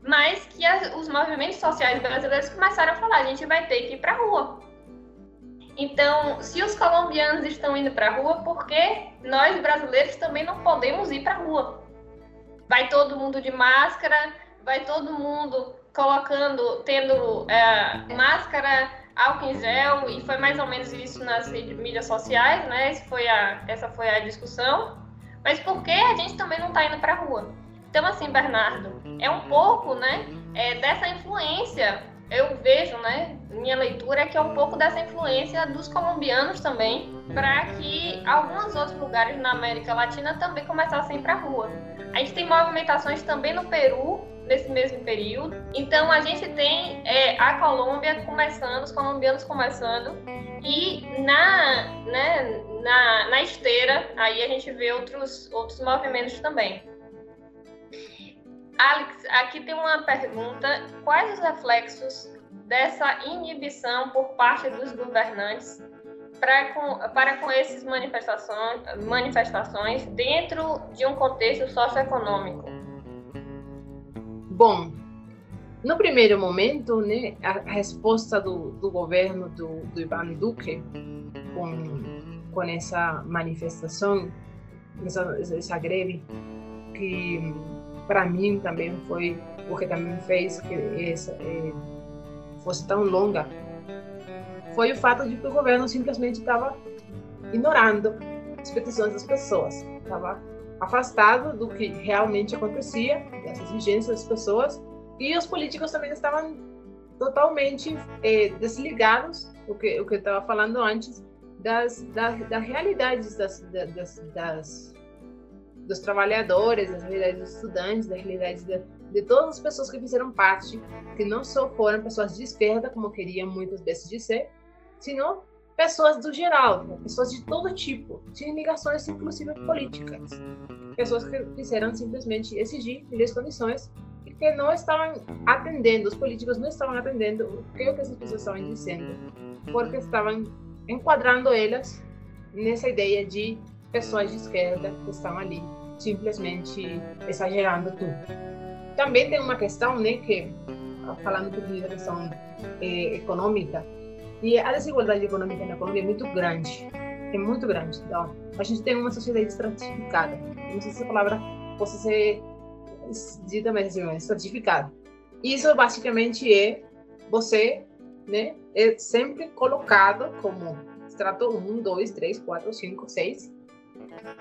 mas que as, os movimentos sociais brasileiros começaram a falar: a gente vai ter que ir para a rua. Então, se os colombianos estão indo para a rua, por que nós brasileiros também não podemos ir para a rua? Vai todo mundo de máscara, vai todo mundo colocando, tendo é, máscara, álcool em gel, e foi mais ou menos isso nas mídias sociais, né? Foi a, essa foi a discussão. Mas por que a gente também não está indo para a rua? Então, assim, Bernardo, é um pouco, né, é, dessa influência, eu vejo, né, minha leitura é que é um pouco dessa influência dos colombianos também, para que alguns outros lugares na América Latina também começassem a para rua. A gente tem movimentações também no Peru, nesse mesmo período. Então a gente tem é, a Colômbia começando, os colombianos começando, e na, né, na, na esteira aí a gente vê outros, outros movimentos também. Alex, aqui tem uma pergunta: quais os reflexos dessa inibição por parte dos governantes para com, para com essas manifestações, manifestações dentro de um contexto socioeconômico? Bom, no primeiro momento, né, a resposta do, do governo do, do Ivan Duque com, com essa manifestação, essa, essa greve, que para mim também foi o que também fez que essa é, fosse tão longa, foi o fato de que o governo simplesmente estava ignorando as petições das pessoas, estava afastado do que realmente acontecia, dessas exigências das pessoas, e os políticos também estavam totalmente é, desligados, o que o que eu estava falando antes, das, das, das realidades das, das, das, dos trabalhadores, das realidades dos estudantes, das realidades de, de todas as pessoas que fizeram parte, que não só foram pessoas de esquerda, como queriam muitas vezes dizer, sino pessoas do geral, pessoas de todo tipo, sem ligações inclusive políticas. Pessoas que quiseram simplesmente exigir melhores condições e que não estavam atendendo, os políticos não estavam atendendo o que, o que essas pessoas estavam dizendo, porque estavam enquadrando elas nessa ideia de pessoas de esquerda que estão ali simplesmente exagerando tudo. Também tem uma questão, né, que falando um da questão eh, econômica, e a desigualdade econômica na Colômbia é muito grande. É muito grande. Então, a gente tem uma sociedade estratificada. Não sei se essa palavra possa ser dita, mas assim, estratificada. Isso basicamente é você, né, é sempre colocado como extrato 1, 2, 3, 4, 5, 6.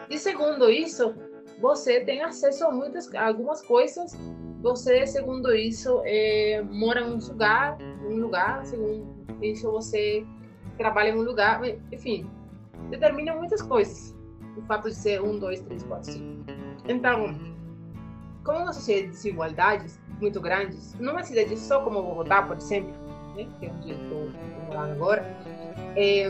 E segundo isso, você tem acesso a muitas, a algumas coisas. Você, segundo isso, é, mora em um lugar, um lugar, segundo isso você trabalha em um lugar, enfim, determina muitas coisas. O fato de ser um, dois, três, quatro, cinco. Então, como uma sociedade de desigualdades muito grandes, numa cidade só como Bogotá, por exemplo, né, que é onde eu estou morando agora, é,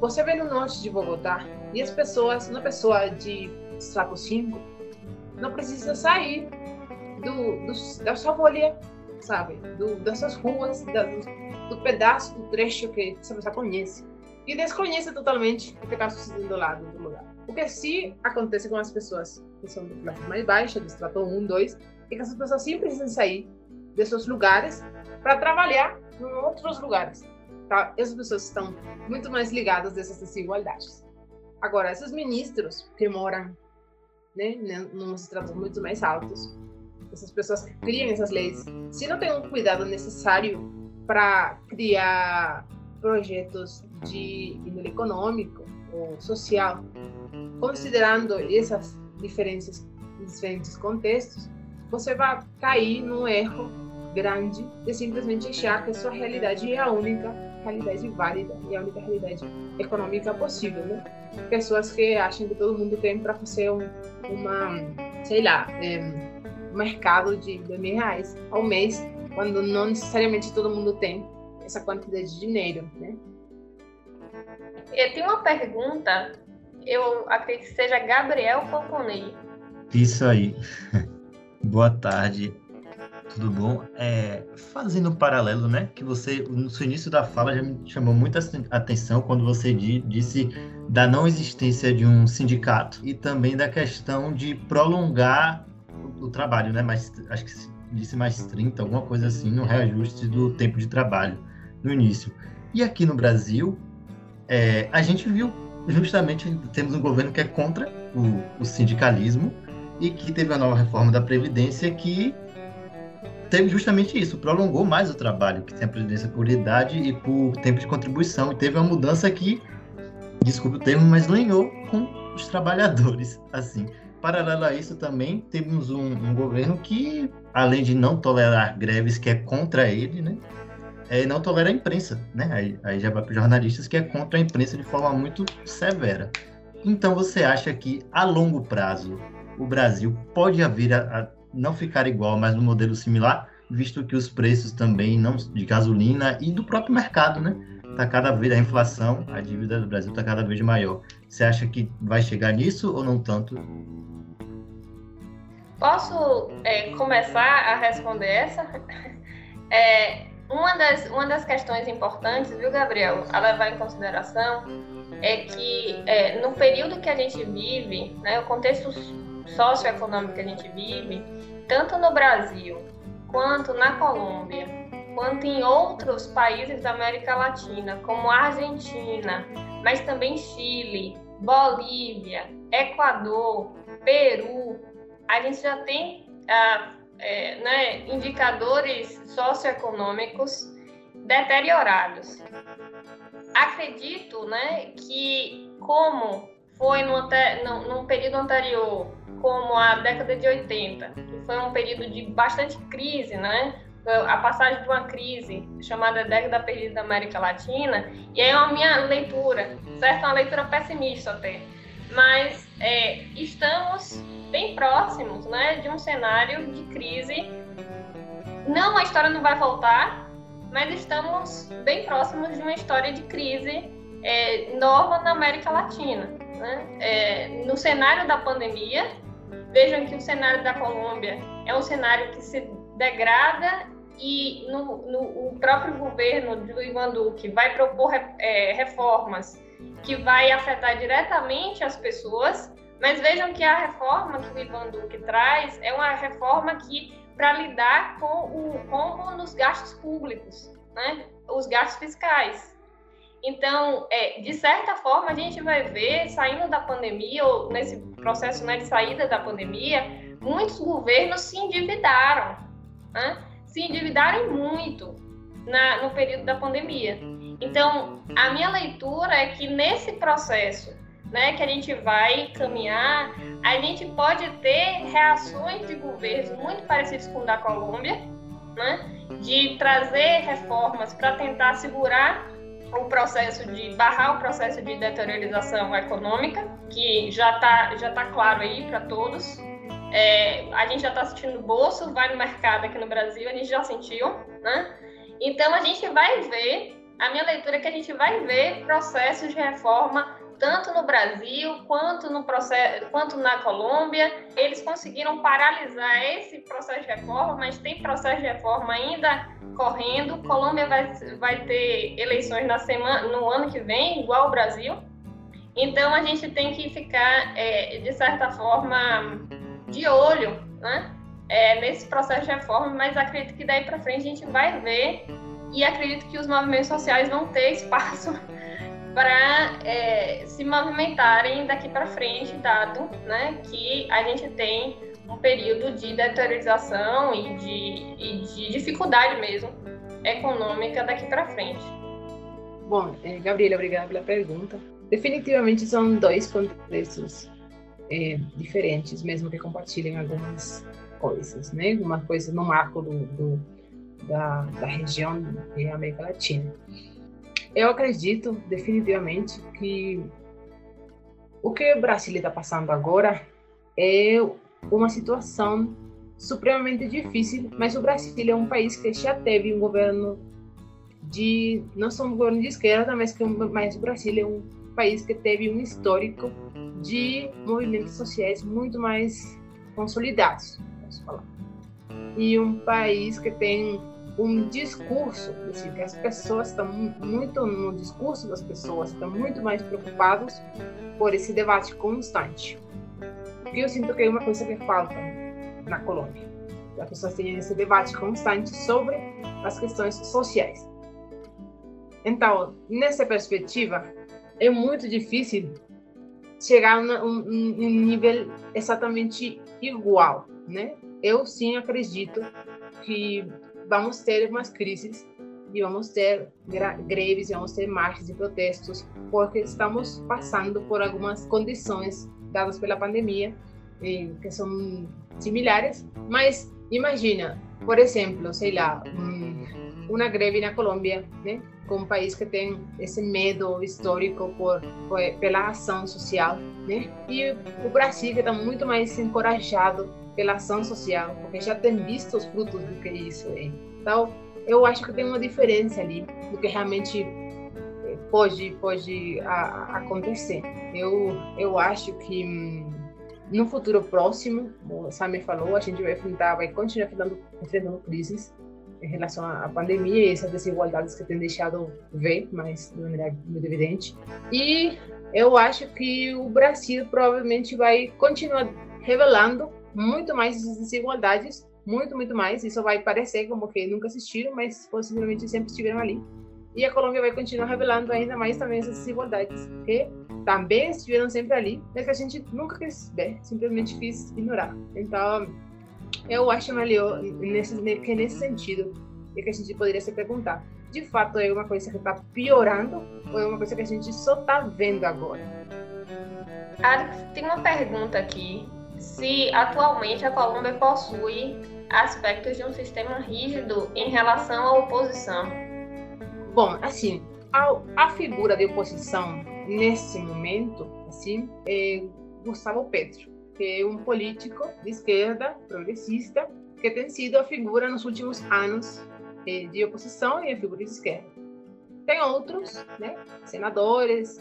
você vê no norte de Bogotá e as pessoas, uma pessoa de saco 5, não precisa sair do, do, da sua bolha, sabe? Do, dessas ruas, das, do pedaço, do trecho que essa pessoa conhece. E desconhece totalmente o que está sucedendo lá do lugar. O que sim acontece com as pessoas que são de classe mais baixa, de estrato 1, 2, é que essas pessoas sempre precisam sair desses lugares para trabalhar em outros lugares. Tá? Essas pessoas estão muito mais ligadas dessas desigualdades. Agora, esses ministros que moram né, nos estratos muito mais altos, essas pessoas que criam essas leis, se não tem um cuidado necessário para criar projetos de índole econômico ou social, considerando essas diferenças em diferentes contextos, você vai cair num erro grande de simplesmente achar que a sua realidade é a única realidade válida e a única realidade econômica possível, né? Pessoas que acham que todo mundo tem para fazer um, uma, sei lá, é, um mercado de dois mil reais ao mês quando não necessariamente todo mundo tem essa quantidade de dinheiro, né? tem uma pergunta, eu acredito que seja Gabriel Poponei. Isso aí. *laughs* Boa tarde. Tudo bom? É, fazendo um paralelo, né? Que você, no seu início da fala, já me chamou muita atenção quando você disse da não existência de um sindicato e também da questão de prolongar o, o trabalho, né? Mas acho que disse mais 30, alguma coisa assim, no reajuste do tempo de trabalho no início. E aqui no Brasil, é, a gente viu justamente temos um governo que é contra o, o sindicalismo e que teve a nova reforma da Previdência que teve justamente isso, prolongou mais o trabalho, que tem a previdência por idade e por tempo de contribuição, e teve uma mudança que, desculpe o termo, mas lenhou com os trabalhadores, *laughs* assim. Paralelo a isso também, temos um, um governo que, além de não tolerar greves, que é contra ele, né, é, não tolera a imprensa, né, aí, aí já vai para jornalistas, que é contra a imprensa de forma muito severa. Então, você acha que, a longo prazo, o Brasil pode haver a, a não ficar igual, mas no modelo similar, visto que os preços também não de gasolina e do próprio mercado, né? Tá cada vez a inflação, a dívida do Brasil está cada vez maior. Você acha que vai chegar nisso ou não tanto? Posso é, começar a responder essa? *laughs* É, uma, das, uma das questões importantes, viu, Gabriel, a levar em consideração é que é, no período que a gente vive, né, o contexto socioeconômico que a gente vive, tanto no Brasil quanto na Colômbia, quanto em outros países da América Latina, como Argentina, mas também Chile, Bolívia, Equador, Peru, a gente já tem ah, é, né, indicadores socioeconômicos deteriorados. Acredito né, que, como foi no, no, no período anterior, como a década de 80, que foi um período de bastante crise, né? a passagem de uma crise chamada década perdida da América Latina, e é a minha leitura, certo? Uma leitura pessimista até, mas é, estamos bem próximos, né, de um cenário de crise. Não, a história não vai voltar, mas estamos bem próximos de uma história de crise é, nova na América Latina. Né? É, no cenário da pandemia, Vejam que o cenário da Colômbia é um cenário que se degrada e no, no, o próprio governo do Ivan Duque vai propor é, reformas que vai afetar diretamente as pessoas, mas vejam que a reforma que o Ivan Duque traz é uma reforma que para lidar com o combo nos gastos públicos, né? os gastos fiscais. Então, é, de certa forma, a gente vai ver, saindo da pandemia, ou nesse processo né, de saída da pandemia, muitos governos se endividaram, né? se endividaram muito na, no período da pandemia. Então, a minha leitura é que nesse processo né, que a gente vai caminhar, a gente pode ter reações de governos muito parecidas com o da Colômbia, né, de trazer reformas para tentar segurar o processo de barrar o processo de deteriorização econômica, que já está já tá claro aí para todos. É, a gente já está sentindo bolso, vai no mercado aqui no Brasil, a gente já sentiu, né? Então a gente vai ver, a minha leitura é que a gente vai ver processos de reforma tanto no Brasil quanto no processo, quanto na Colômbia. Eles conseguiram paralisar esse processo de reforma, mas tem processo de reforma ainda correndo. Colômbia vai, vai ter eleições na semana, no ano que vem, igual o Brasil. Então a gente tem que ficar, é, de certa forma, de olho né? É, nesse processo de reforma, mas acredito que daí para frente a gente vai ver e acredito que os movimentos sociais vão ter espaço para é, se movimentarem daqui para frente, dado né, que a gente tem um período de deteriorização e de, e de dificuldade mesmo econômica daqui para frente. Bom, é, Gabriela, obrigada pela pergunta. Definitivamente são dois contextos é, diferentes, mesmo que compartilhem algumas coisas, né? Uma coisa no marco do, do da, da região da América Latina. Eu acredito definitivamente que o que o Brasil está passando agora é uma situação supremamente difícil, mas o Brasil é um país que já teve um governo de não só um governo de esquerda, mas que mas o Brasil é um país que teve um histórico de movimentos sociais muito mais consolidados, posso falar. E um país que tem um discurso, assim, as pessoas estão muito no discurso das pessoas estão muito mais preocupados por esse debate constante. Porque eu sinto que é uma coisa que falta na Colômbia. As pessoas têm esse debate constante sobre as questões sociais. Então, nessa perspectiva, é muito difícil chegar a um, um, nível exatamente igual, né? Eu sim acredito que vamos ter umas crises e vamos ter greves, e vamos ter marchas e protestos, porque estamos passando por algumas condições dadas pela pandemia que são similares, mas imagina, por exemplo, sei lá, uma greve na Colômbia, né? com um país que tem esse medo histórico por, por pela ação social, né? E o Brasil que está muito mais encorajado pela ação social, porque já tem visto os frutos do que isso é. Então, eu acho que tem uma diferença ali do que realmente eh, pode pode a, acontecer. Eu eu acho que hum, no futuro próximo, o Samir falou, a gente vai enfrentar, vai continuar enfrentando, enfrentando crises em relação à pandemia e essas desigualdades que tem deixado ver, mas de maneira muito evidente. E eu acho que o Brasil provavelmente vai continuar revelando muito mais desigualdades, muito, muito mais. Isso vai parecer como que nunca existiram, mas possivelmente sempre estiveram ali. E a Colômbia vai continuar revelando ainda mais também essas desigualdades, que também estiveram sempre ali, mas que a gente nunca quis ver, simplesmente quis ignorar. Então, eu acho melhor nesse, que nesse sentido é que a gente poderia se perguntar: de fato é uma coisa que está piorando ou é uma coisa que a gente só está vendo agora? Alex, tem uma pergunta aqui. Se atualmente a Colômbia possui aspectos de um sistema rígido em relação à oposição? Bom, assim, a, a figura de oposição nesse momento, assim, é Gustavo Petro que é um político de esquerda, progressista, que tem sido a figura nos últimos anos eh, de oposição e a figura de esquerda. Tem outros, né, senadores,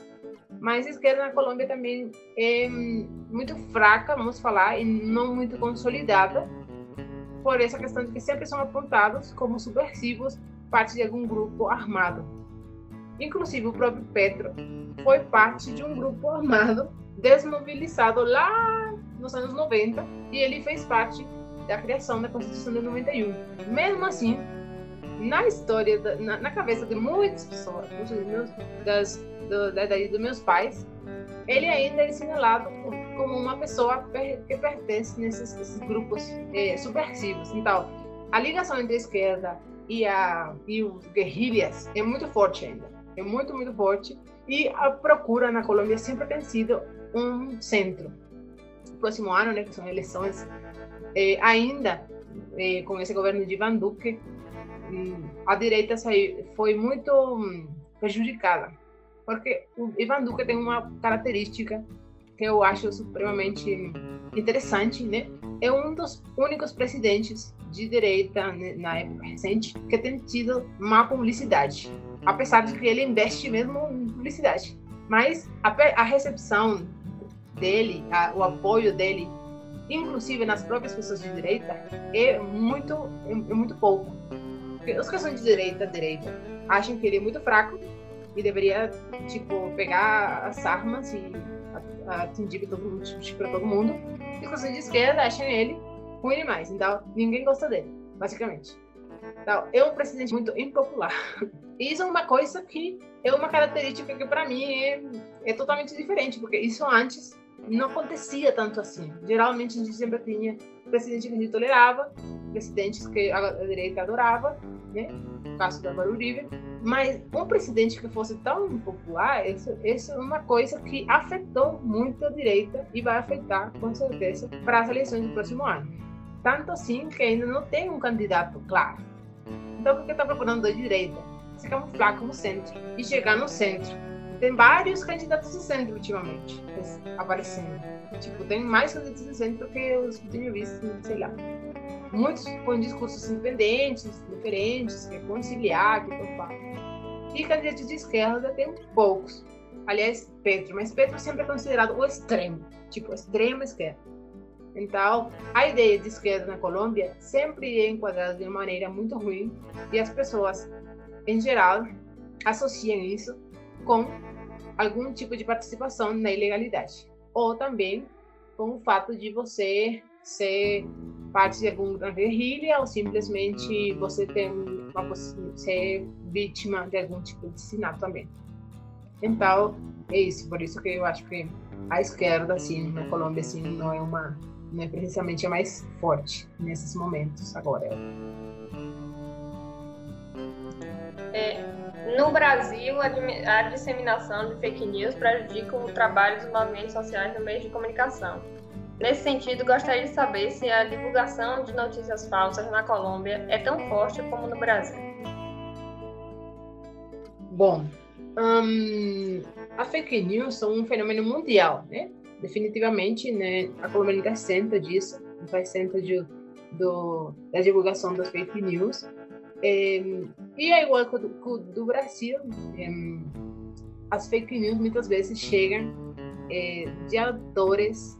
mas a esquerda na Colômbia também é muito fraca, vamos falar, e não muito consolidada, por essa questão de que sempre são apontados como subversivos parte de algum grupo armado. Inclusive, o próprio Petro foi parte de um grupo armado desmobilizado lá nos anos 90 e ele fez parte da criação da Constituição de 91. Mesmo assim, na história, da, na, na, cabeça de muitas pessoas, meus, das, do, da idade dos meus pais, ele ainda é assinalado como uma pessoa que pertence nesses, nesses grupos eh, subversivos. Então, a ligação entre a esquerda e, a, e os guerrilhas é muito forte ainda. É muito, muito forte. E a procura na Colômbia sempre tem sido um centro. Próximo ano, né, que são eleições, eh, ainda eh, com esse governo de Ivan Duque, a direita foi muito hum, prejudicada, porque o Ivan Duque tem uma característica que eu acho supremamente interessante, né? É um dos únicos presidentes de direita né, na época recente que tem tido má publicidade, apesar de que ele investe mesmo em publicidade. Mas a, a recepção dele, a, o apoio dele, inclusive nas próprias pessoas de direita, é muito, é, é muito pouco. Os que de direita, direita, acham que ele é muito fraco e deveria, tipo, pegar as armas e atingir todo mundo, tipo, para todo mundo. E os que de esquerda acham ele ruim demais. Então, ninguém gosta dele, basicamente. Então, é um presidente muito impopular. E isso é uma coisa que é uma característica que, para mim, é, é totalmente diferente, porque isso antes não acontecia tanto assim. Geralmente a gente sempre tinha presidente que a gente tolerava, presidentes que a direita adorava, né? No caso da Uribe. Mas um presidente que fosse tão popular, isso, isso é uma coisa que afetou muito a direita e vai afetar, com certeza, para as eleições do próximo ano. Tanto assim que ainda não tem um candidato claro. Então, o que está procurando a direita? Se camuflar como centro e chegar no centro tem vários candidatos de centro ultimamente aparecendo. Tipo, tem mais candidatos de centro que os visto, sei lá. muitos com discursos independentes, diferentes, que é conciliar, que topar. E candidatos de esquerda tem poucos. Aliás, Petro, mas Petro sempre é considerado o extremo, tipo, extrema esquerda. Então, a ideia de esquerda na Colômbia sempre é enquadrada de uma maneira muito ruim e as pessoas, em geral, associam isso com algum tipo de participação na ilegalidade. Ou também com o fato de você ser parte de alguma guerrilha ou simplesmente você ter uma ser vítima de algum tipo de assassinato também. Então, é isso. Por isso que eu acho que a esquerda, assim, na Colômbia, assim, não é uma não é precisamente a mais forte nesses momentos agora. No Brasil, a disseminação de fake news prejudica o trabalho dos movimentos sociais no meio de comunicação. Nesse sentido, gostaria de saber se a divulgação de notícias falsas na Colômbia é tão forte como no Brasil. Bom, um, a fake news são um fenômeno mundial, né? Definitivamente, né? A Colômbia não isenta disso, não está de, do, da divulgação das fake news. É, e é igual que o do Brasil, é, as fake news muitas vezes chegam é, de autores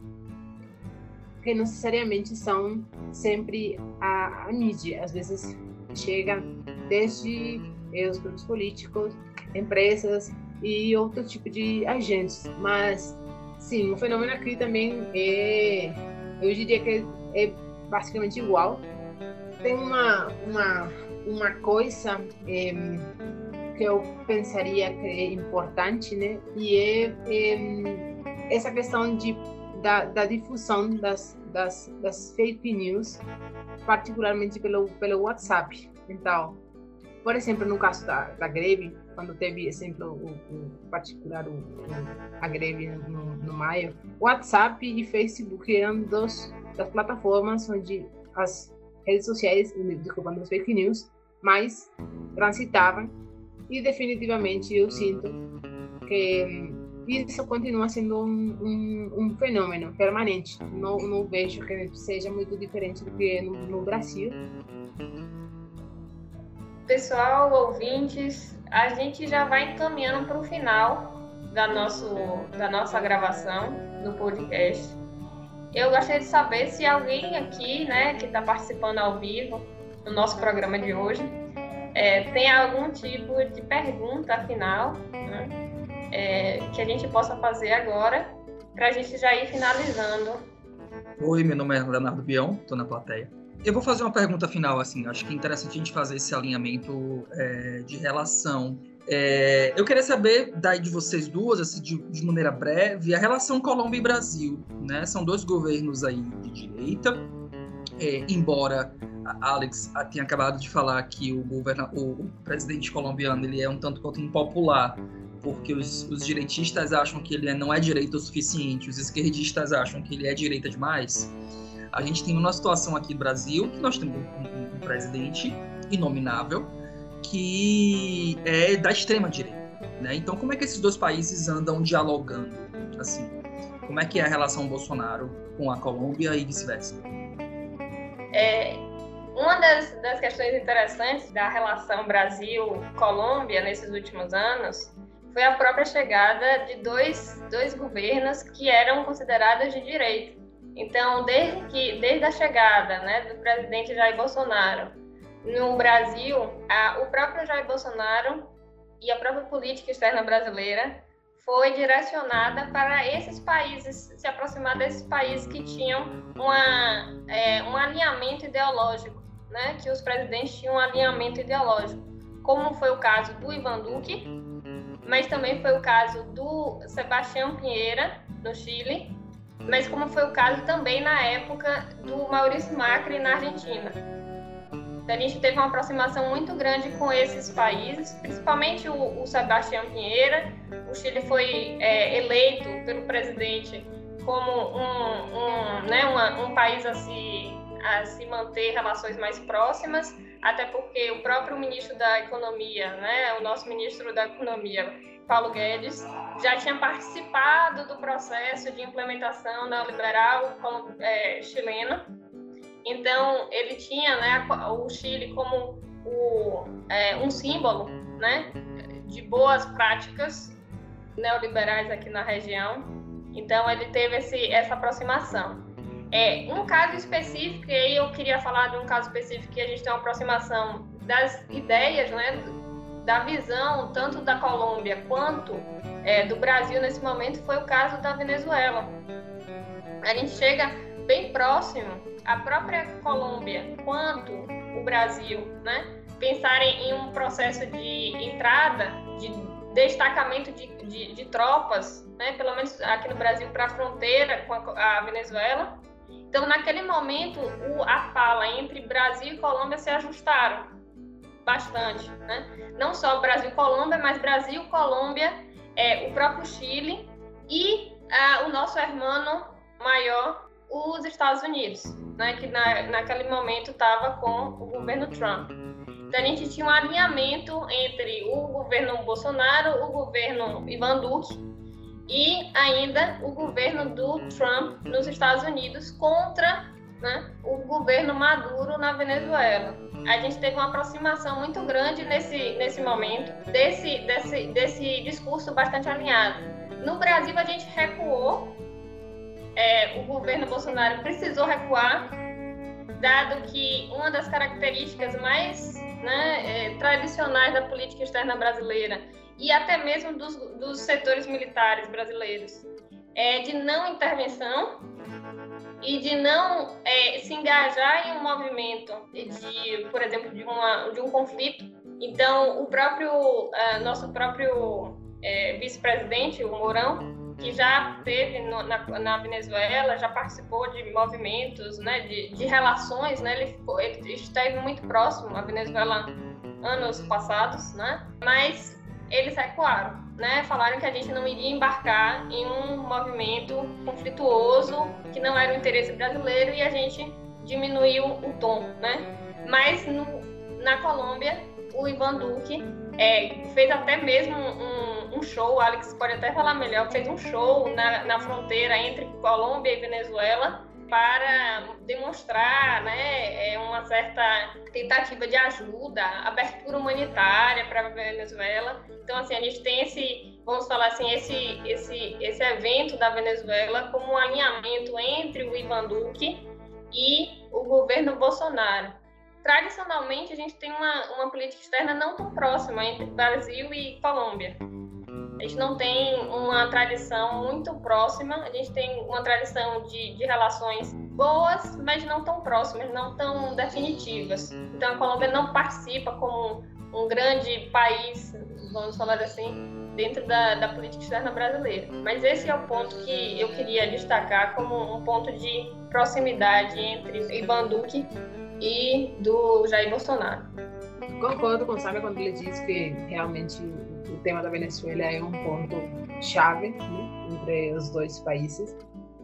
que não necessariamente são sempre a, a mídia. Às vezes chega desde eh, os grupos políticos, empresas e outro tipo de agentes. Mas, sim, o fenômeno aqui também é, eu diria que é basicamente igual. Tem uma, uma, uma coisa é, que eu pensaria que é importante, né? E é, é essa questão de da, da difusão das, das, das, fake news, particularmente pelo, pelo WhatsApp. Então, por exemplo, no caso da, da greve, quando teve, exemplo, o, o particular, o, a greve no, no maio, WhatsApp e Facebook eram dos, das plataformas onde as redes sociais, desculpa, as fake news, mais transitavam. E definitivamente eu sinto que isso continua sendo um, um, um, fenômeno permanente. Não, não vejo que seja muito diferente do que no, no Brasil. Pessoal, ouvintes, a gente já vai encaminhando para o final da, nosso, da nossa gravação do podcast. Eu gostaria de saber se alguém aqui, né, que está participando ao vivo do nosso programa de hoje, é, tem algum tipo de pergunta final, né? é, que a gente possa fazer agora, para a gente já ir finalizando. Oi, meu nome é Leonardo Bião, estou na plateia. Eu vou fazer uma pergunta final, assim, acho que é interessante a gente fazer esse alinhamento é, de relação. É, eu queria saber daí de vocês duas, assim, de, de, maneira breve, a relação Colômbia e Brasil, né? São dois governos aí de direita, é, embora Alex tenha acabado de falar que o, o, presidente colombiano ele é um tanto quanto impopular porque os, os direitistas acham que ele é, não é direita o suficiente, os esquerdistas acham que ele é direita demais. A gente tem uma situação aqui no Brasil que nós temos um, um, um presidente inominável que é da extrema direita, né? Então, como é que esses dois países andam dialogando, assim? Como é que é a relação Bolsonaro com a Colômbia e vice-versa? É, uma das, das questões interessantes da relação Brasil-Colômbia nesses últimos anos foi a própria chegada de dois, dois governos que eram considerados de direita. Então, desde, que, desde a chegada né, do presidente Jair Bolsonaro no Brasil, a, o próprio Jair Bolsonaro e a própria política externa brasileira foi direcionada para esses países, se aproximar desses países que tinham uma, é, um alinhamento ideológico, né, que os presidentes tinham um alinhamento ideológico, como foi o caso do Ivan Duque, mas também foi o caso do Sebastião Pinheira, no Chile, mas como foi o caso também na época do Maurício Macri na Argentina. Então, a gente teve uma aproximação muito grande com esses países, principalmente o, o Sebastião Pinheira. O Chile foi é, eleito pelo presidente como um, um, né, uma, um país a se, a se manter relações mais próximas até porque o próprio ministro da Economia, né, o nosso ministro da Economia, Paulo Guedes, já tinha participado do processo de implementação neoliberal é, chilena. Então, ele tinha né, o Chile como o, é, um símbolo né, de boas práticas neoliberais aqui na região. Então, ele teve esse, essa aproximação. É, um caso específico, e aí eu queria falar de um caso específico que a gente tem uma aproximação das ideias, né, da visão tanto da Colômbia quanto é, do Brasil nesse momento, foi o caso da Venezuela. A gente chega bem próximo, a própria Colômbia quanto o Brasil, né, pensarem em um processo de entrada, de destacamento de, de, de tropas, né, pelo menos aqui no Brasil, para a fronteira com a, a Venezuela. Então, naquele momento, o, a fala entre Brasil e Colômbia se ajustaram bastante, né? Não só Brasil e Colômbia, mas Brasil, Colômbia, é, o próprio Chile e o nosso irmão maior, os Estados Unidos, né? Que na, naquele momento estava com o governo Trump. Então a gente tinha um alinhamento entre o governo Bolsonaro, o governo Ivan Duque e ainda o governo do Trump nos Estados Unidos contra né, o governo Maduro na Venezuela. A gente teve uma aproximação muito grande nesse, nesse momento, desse, desse, desse discurso bastante alinhado. No Brasil, a gente recuou, é, o governo Bolsonaro precisou recuar, dado que uma das características mais né, é, tradicionais da política externa brasileira e até mesmo dos, dos setores militares brasileiros é de não intervenção e de não é, se engajar em um movimento de, por exemplo, de, uma, de um conflito. Então, o próprio uh, nosso próprio é, vice-presidente, o Mourão, que já teve no, na, na, Venezuela, já participou de movimentos, né, de, de relações, né, ele, ele esteve muito próximo à Venezuela anos passados, né, mas eles recuaram, né? Falaram que a gente não iria embarcar em um movimento conflituoso que não era o interesse brasileiro e a gente diminuiu o tom, né? Mas no, na Colômbia, o Ivan Duque é, fez até mesmo um, um, show, o Alex pode até falar melhor, fez um show na, na fronteira entre Colômbia e Venezuela para demonstrar né, é, uma certa tentativa de ajuda, abertura humanitária para a Venezuela. Então, assim, a gente tem esse, vamos falar assim, esse, esse, esse evento da Venezuela como um alinhamento entre o Ivan Duque e o governo Bolsonaro. Tradicionalmente, a gente tem uma, uma política externa não tão próxima entre Brasil e Colômbia. A gente não tem uma tradição muito próxima, a gente tem uma tradição de, de relações boas, mas não tão próximas, não tão definitivas. Então a Colômbia não participa como um grande país, vamos falar assim, dentro da, da política externa brasileira. Mas esse é o ponto que eu queria destacar como um ponto de proximidade entre Ivan Duque e do Jair Bolsonaro. Concordo com o Sábio quando ele diz que realmente o tema da Venezuela é um ponto chave né, entre os dois países.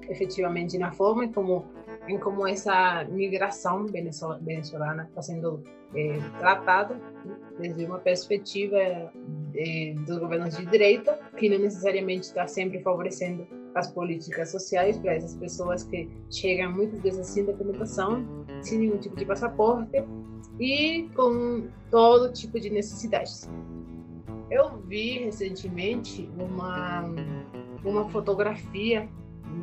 Efetivamente, na forma como em como essa migração venezuelana está sendo é, tratada né, desde uma perspectiva é, dos governos de direita, que não necessariamente está sempre favorecendo as políticas sociais para essas pessoas que chegam muitas vezes sem documentação, sem nenhum tipo de passaporte e com todo tipo de necessidades. Eu vi recentemente uma, uma fotografia,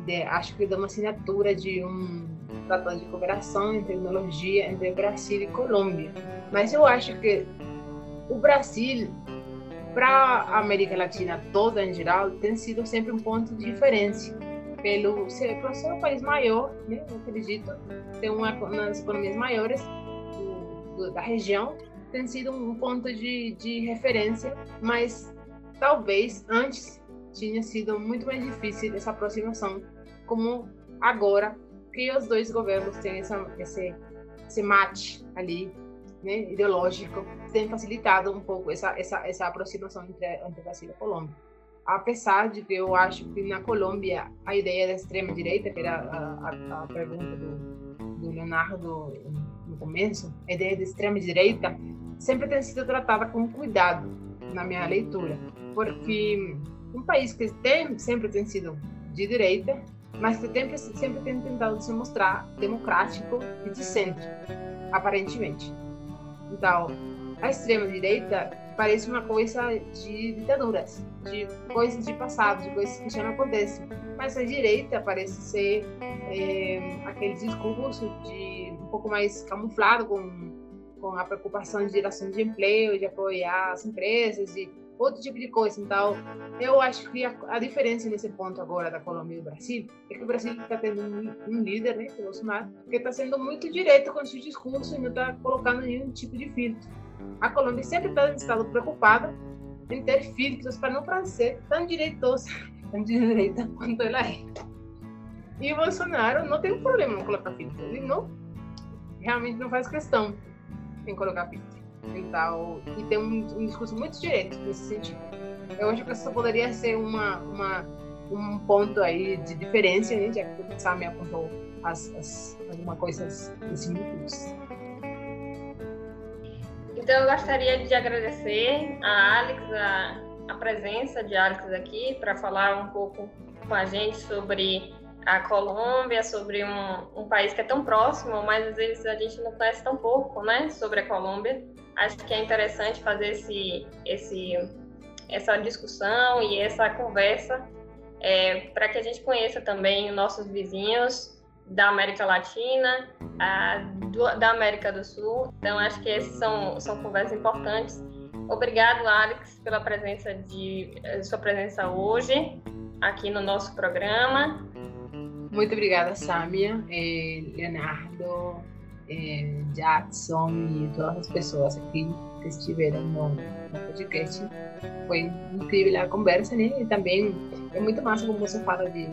de, acho que de uma assinatura de um tratado de cooperação em tecnologia entre Brasil e Colômbia. Mas eu acho que o Brasil, para a América Latina toda em geral, tem sido sempre um ponto de referência. Pelo ser, um país maior, né, eu acredito, tem uma das economias maiores do, do, da região, tem sido um ponto de, de referência, mas talvez antes tinha sido muito mais difícil essa aproximação, como agora que os dois governos têm essa, esse, esse mate ali, né, ideológico, tem facilitado um pouco essa, essa, essa aproximação entre, entre Brasil e Colômbia. Apesar de que eu acho que na Colômbia a ideia da extrema-direita, que era a, a, a pergunta do, do Leonardo no começo, a ideia da extrema-direita sempre tem sido tratada com cuidado na minha leitura, porque um país que tem, sempre tem sido de direita mas sempre, sempre tem tentado se mostrar democrático e de centro, aparentemente. Então, a extrema-direita parece uma coisa de ditaduras, de coisas de passado, de coisas que já não acontecem. Mas a direita parece ser é, aquele discurso de um pouco mais camuflado com, com a preocupação de geração de emprego, de apoiar as empresas e outro tipo de coisa. Então, eu acho que a, a diferença nesse ponto agora da Colômbia e do Brasil é que o Brasil está tendo um, um, líder, né, é Bolsonaro, que está sendo muito direto com o seu discurso e não está colocando nenhum tipo de filtro. A Colômbia sempre está estado preocupada em ter filtros para não parecer tão direitosa, *laughs* tão direita quanto ela é. E o Bolsonaro não tem problema em colocar filtro. Ele não realmente não faz questão em colocar filtro. Então, e tem um, um discurso muito direto nesse sentido. Eu acho que isso poderia ser uma, uma, um ponto aí de diferença, né? Já que o Sam apontou as, as, algumas coisas similitudes. Então, eu gostaria de agradecer a Alex, a, a presença de Alex aqui, para falar um pouco com a gente sobre a Colômbia, sobre um, um, país que é tão próximo, mas às vezes a gente não conhece tão pouco, né, sobre a Colômbia. Acho que é interessante fazer esse, esse, essa discussão e essa conversa é, para que a gente conheça também os nossos vizinhos da América Latina, a, do, da América do Sul. Então, acho que essas são, são conversas importantes. Obrigado, Alex, pela presença de eh, sua presença hoje aqui no nosso programa. Muito obrigada, Samia, eh, Leonardo, eh, Jackson e todas as pessoas aqui que estiveram no, no podcast. Foi incrível a conversa, né? E também é muito massa como você fala de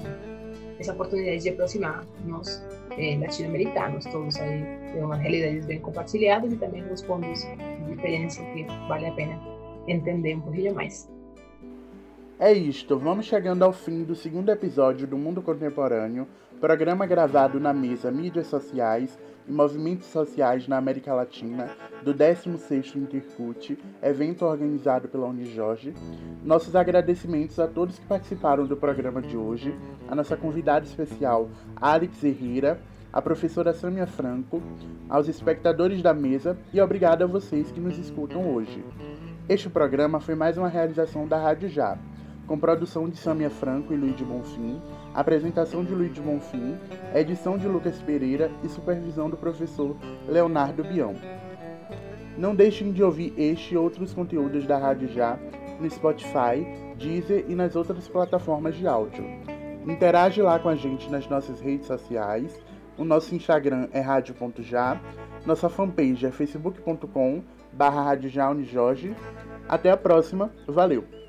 essa oportunidade de aproximar nós eh, latino-americanos, todos aí de umas realidades bem compartilhadas e também os pontos de diferença que vale a pena entender um pouquinho mais. É isto, vamos chegando ao fim do segundo episódio do Mundo Contemporâneo, programa gravado na mesa Mídias Sociais e Movimentos Sociais na América Latina, do 16º Intercut, evento organizado pela Unijorge. Nossos agradecimentos a todos que participaram do programa de hoje, a nossa convidada especial, Alex Herrera, a professora Samia Franco, aos espectadores da mesa e obrigado a vocês que nos escutam hoje. Este programa foi mais uma realização da Rádio Já com produção de Samia Franco e Luiz Bonfim, apresentação de Luiz Bonfim, edição de Lucas Pereira e supervisão do professor Leonardo Bião. Não deixem de ouvir este e outros conteúdos da Rádio Já no Spotify, Deezer e nas outras plataformas de áudio. Interage lá com a gente nas nossas redes sociais. O nosso Instagram é rádio.já, nossa fanpage é facebook.com barra Até a próxima, valeu!